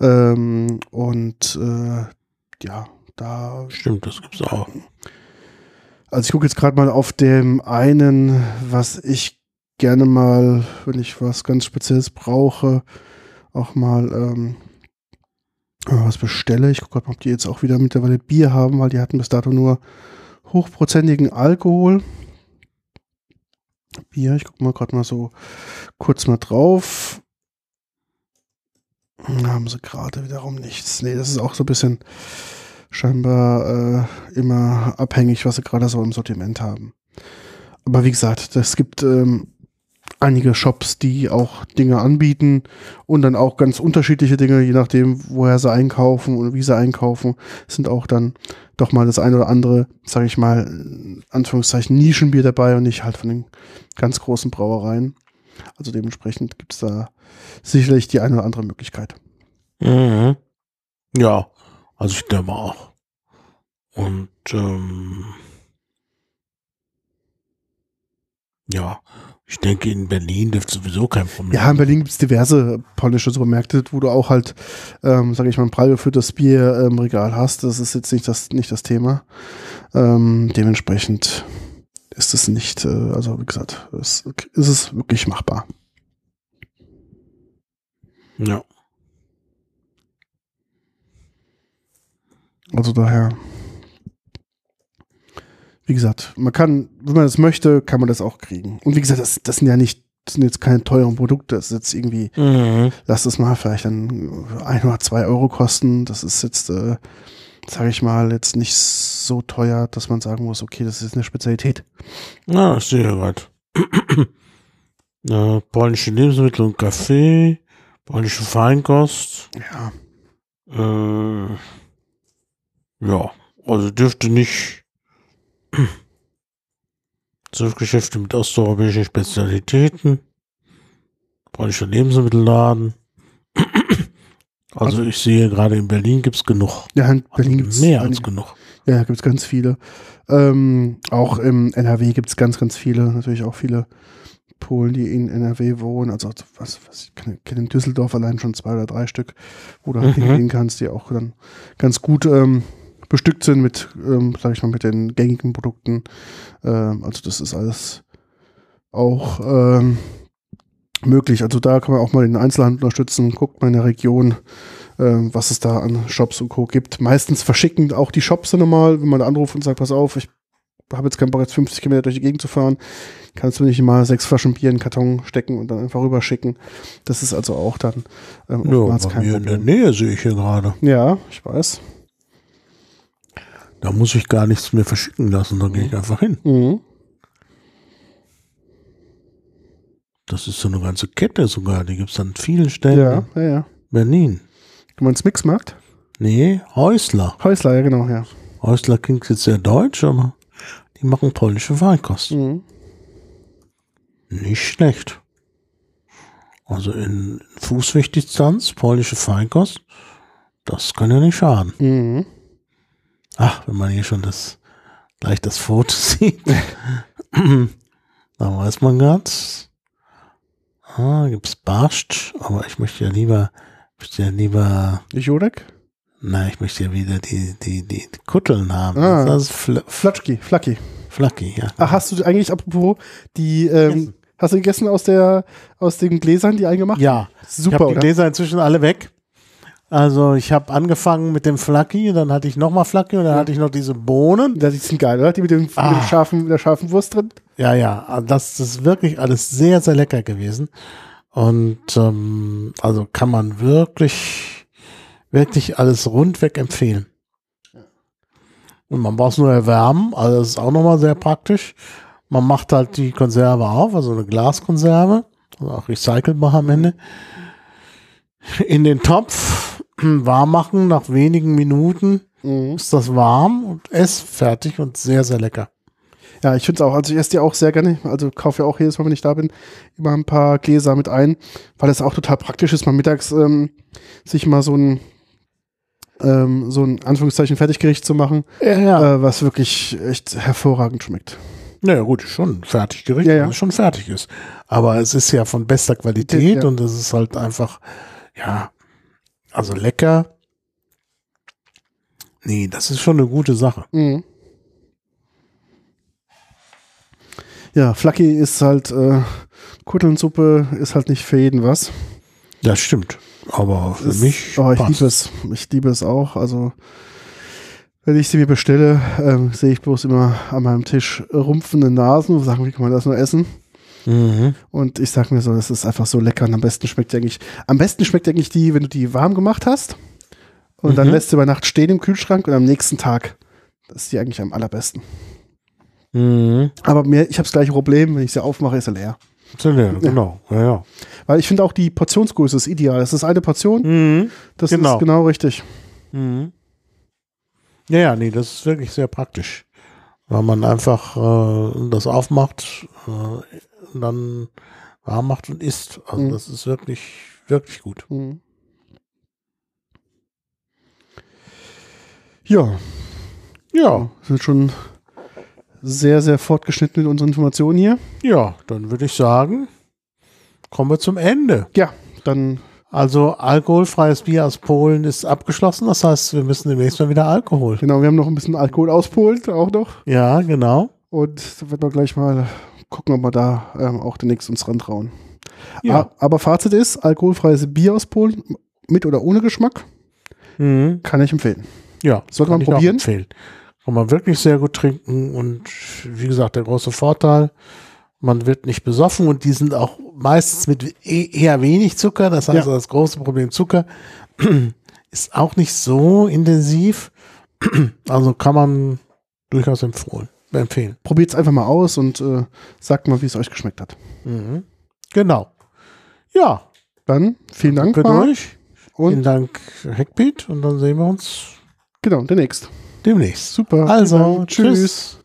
Ähm, und äh, ja, da Stimmt, das gibt's auch. Also ich gucke jetzt gerade mal auf dem einen, was ich gerne mal, wenn ich was ganz Spezielles brauche, auch mal ähm, was bestelle. Ich gucke mal, ob die jetzt auch wieder mittlerweile Bier haben, weil die hatten bis dato nur hochprozentigen Alkohol. Bier, ich gucke mal gerade mal so kurz mal drauf. Da haben sie gerade wiederum nichts. Nee, das ist auch so ein bisschen scheinbar äh, immer abhängig, was sie gerade so im Sortiment haben. Aber wie gesagt, es gibt ähm, einige Shops, die auch Dinge anbieten und dann auch ganz unterschiedliche Dinge, je nachdem, woher sie einkaufen und wie sie einkaufen, sind auch dann doch mal das eine oder andere, sage ich mal, Anführungszeichen Nischenbier dabei und nicht halt von den ganz großen Brauereien. Also dementsprechend gibt es da sicherlich die eine oder andere Möglichkeit. Mhm. Ja, also ich denke mal auch. Und ähm, ja, ich denke in Berlin dürfte sowieso kein Problem Ja, in Berlin gibt es diverse polnische Supermärkte, wo du auch halt, ähm, sage ich mal, ein prall geführtes Bier im Regal hast. Das ist jetzt nicht das, nicht das Thema. Ähm, dementsprechend ist es nicht, äh, also wie gesagt, es, ist es wirklich machbar. Ja. Also daher, wie gesagt, man kann, wenn man das möchte, kann man das auch kriegen. Und wie gesagt, das, das sind ja nicht, das sind jetzt keine teuren Produkte. Das ist jetzt irgendwie, Mhm. lass es mal vielleicht dann ein oder zwei Euro kosten. Das ist jetzt, äh, sage ich mal, jetzt nicht so teuer, dass man sagen muss, okay, das ist eine Spezialität. Ja, ich sehe gerade. <clears throat> äh, polnische Lebensmittel und Kaffee, polnische Feinkost. Ja, Äh, ja, also dürfte nicht zwölf Geschäfte mit osteuropäischen Spezialitäten, polnischer Lebensmittelladen. Also ich sehe gerade in Berlin gibt's genug. ja in Berlin gibt es mehr als genug. Ja, gibt es ganz viele. Ähm, auch im NRW gibt es ganz, ganz viele. Natürlich auch viele Polen, die in NRW wohnen. Also was, was ich kenne kenn in Düsseldorf allein schon zwei oder drei Stück, wo du Mhm. hingehen kannst, die auch dann ganz gut ähm, bestückt sind mit, ähm, sag ich mal, mit den gängigen Produkten. Ähm, also das ist alles auch ähm, möglich. Also da kann man auch mal den Einzelhandel unterstützen. Guckt mal in der Region, ähm, was es da an Shops und Co. gibt. Meistens verschicken auch die Shops dann nochmal, wenn man da anruft und sagt, pass auf, ich habe jetzt keinen Bock, jetzt 50 Kilometer durch die Gegend zu fahren, kannst du nicht mal sechs Flaschen Bier in einen Karton stecken und dann einfach rüberschicken. Das ist also auch dann ähm, Ja, oftmals kein mir in der Problem. Nähe sehe ich hier gerade. Ja, ich weiß. Da muss ich gar nichts mehr verschicken lassen, da gehe ich einfach hin. Mhm. Das ist so eine ganze Kette sogar, die gibt's an vielen Stellen. Ja, ja, ja. Berlin. Du meinst Mixmarkt? Nee, Häusler. Häusler, ja genau, ja. Häusler klingt jetzt sehr deutsch, aber die machen polnische Weinkost. Mhm. Nicht schlecht. Also in Fußwegdistanz, polnische Feinkost, das kann ja nicht schaden. Mhm. Ach, wenn man hier schon das gleich das Foto <laughs> sieht, dann weiß man ganz. Ah, gibt's Barscht, aber ich möchte ja lieber, möchte ja lieber, Jurek? nein, ich möchte ja wieder die, die, die, die Kutteln haben. Ah. Das ist Fl Flatschki, Flacki. Flacki, ja. Ach, hast du eigentlich, apropos, die, ähm, Hast du gegessen aus der aus den Gläsern, die eingemacht? Ja, Super, ich habe die oder? Gläser inzwischen alle weg. Also ich habe angefangen mit dem Flaky, dann hatte ich nochmal Flaky und dann hatte ich noch diese Bohnen. Ja, die sind geil, oder? Die mit dem, mit dem Ah. scharfen, mit der scharfen Wurst drin. Ja, ja, also das ist wirklich alles sehr, sehr lecker gewesen. Und ähm, also kann man wirklich, wirklich alles rundweg empfehlen. Und man braucht es nur erwärmen, also das ist auch nochmal sehr praktisch. Man macht halt die Konserve auf, also eine Glaskonserve, also auch recycelbar am Ende. In den Topf <clears throat> warm machen, nach wenigen Minuten Mhm. ist das warm und es fertig und sehr, sehr lecker. Ja, ich finde es auch. Also ich esse die auch sehr gerne. Also kaufe ja auch jedes Mal, wenn ich da bin, immer ein paar Gläser mit ein, weil es auch total praktisch ist, mal mittags ähm, sich mal so ein ähm, so ein Anführungszeichen Fertiggericht zu machen, Ja, ja. äh, was wirklich echt hervorragend schmeckt. Naja, gut, schon fertig Gericht, Ja, ja. wenn es schon fertig ist. Aber es ist ja von bester Qualität Ja. und es ist halt einfach, ja, also lecker. Nee, das ist schon eine gute Sache. Mhm. Ja, Flaky ist halt äh, Kuttelnsuppe ist halt nicht für jeden was. Das stimmt. Aber für Ist- mich Oh, ich passt. liebe es. Ich liebe es auch. Also, wenn ich sie mir bestelle, ähm, sehe ich bloß immer an meinem Tisch rumpfende Nasen und sagen, wie kann man das nur essen? Mhm. Und ich sage mir so, das ist einfach so lecker. Und am besten schmeckt die eigentlich, am besten schmeckt die eigentlich die, wenn du die warm gemacht hast und dann Mhm. lässt du über Nacht stehen im Kühlschrank und am nächsten Tag ist die eigentlich am allerbesten. Mhm. Aber mir, ich habe das gleiche Problem, wenn ich sie aufmache, ist sie leer. Ja, Genau, ja, ja. Weil ich finde auch die Portionsgröße ist ideal. Das ist eine Portion, Mhm. das Genau. ist genau richtig. Mhm. Ja, ja, nee, das ist wirklich sehr praktisch. Weil man einfach äh, das aufmacht, äh, und dann warm macht und isst. Also Mhm. das ist wirklich, wirklich gut. Mhm. Ja, Ja, sind schon sehr, sehr fortgeschnitten mit unseren Informationen hier. ja, dann würde ich sagen, kommen wir zum Ende. Ja, dann Also alkoholfreies Bier aus Polen ist abgeschlossen. Das heißt, wir müssen demnächst mal wieder Alkohol. Genau, wir haben noch ein bisschen Alkohol aus Polen auch noch. Ja, genau. Und da werden wir gleich mal gucken, ob wir da ähm, auch demnächst uns rantrauen. Ja. A- Aber Fazit ist, alkoholfreies Bier aus Polen, mit oder ohne Geschmack, Mhm. kann ich empfehlen. Ja, Sollte kann man probieren? empfehlen. Kann man wirklich sehr gut trinken und wie gesagt, der große Vorteil, man wird nicht besoffen und die sind auch meistens mit e- eher wenig Zucker. Das heißt, Ja. das große Problem Zucker <clears throat> ist auch nicht so intensiv. <clears throat> Also kann man durchaus empfohlen, empfehlen. Probiert es einfach mal aus und äh, sagt mal, wie es euch geschmeckt hat. Mhm. Genau. Ja, Dann vielen Dank danke Marc. durch. Vielen und Dank, Hackbeat. Und dann sehen wir uns genau, demnächst. demnächst. Super. Also, Dank. tschüss.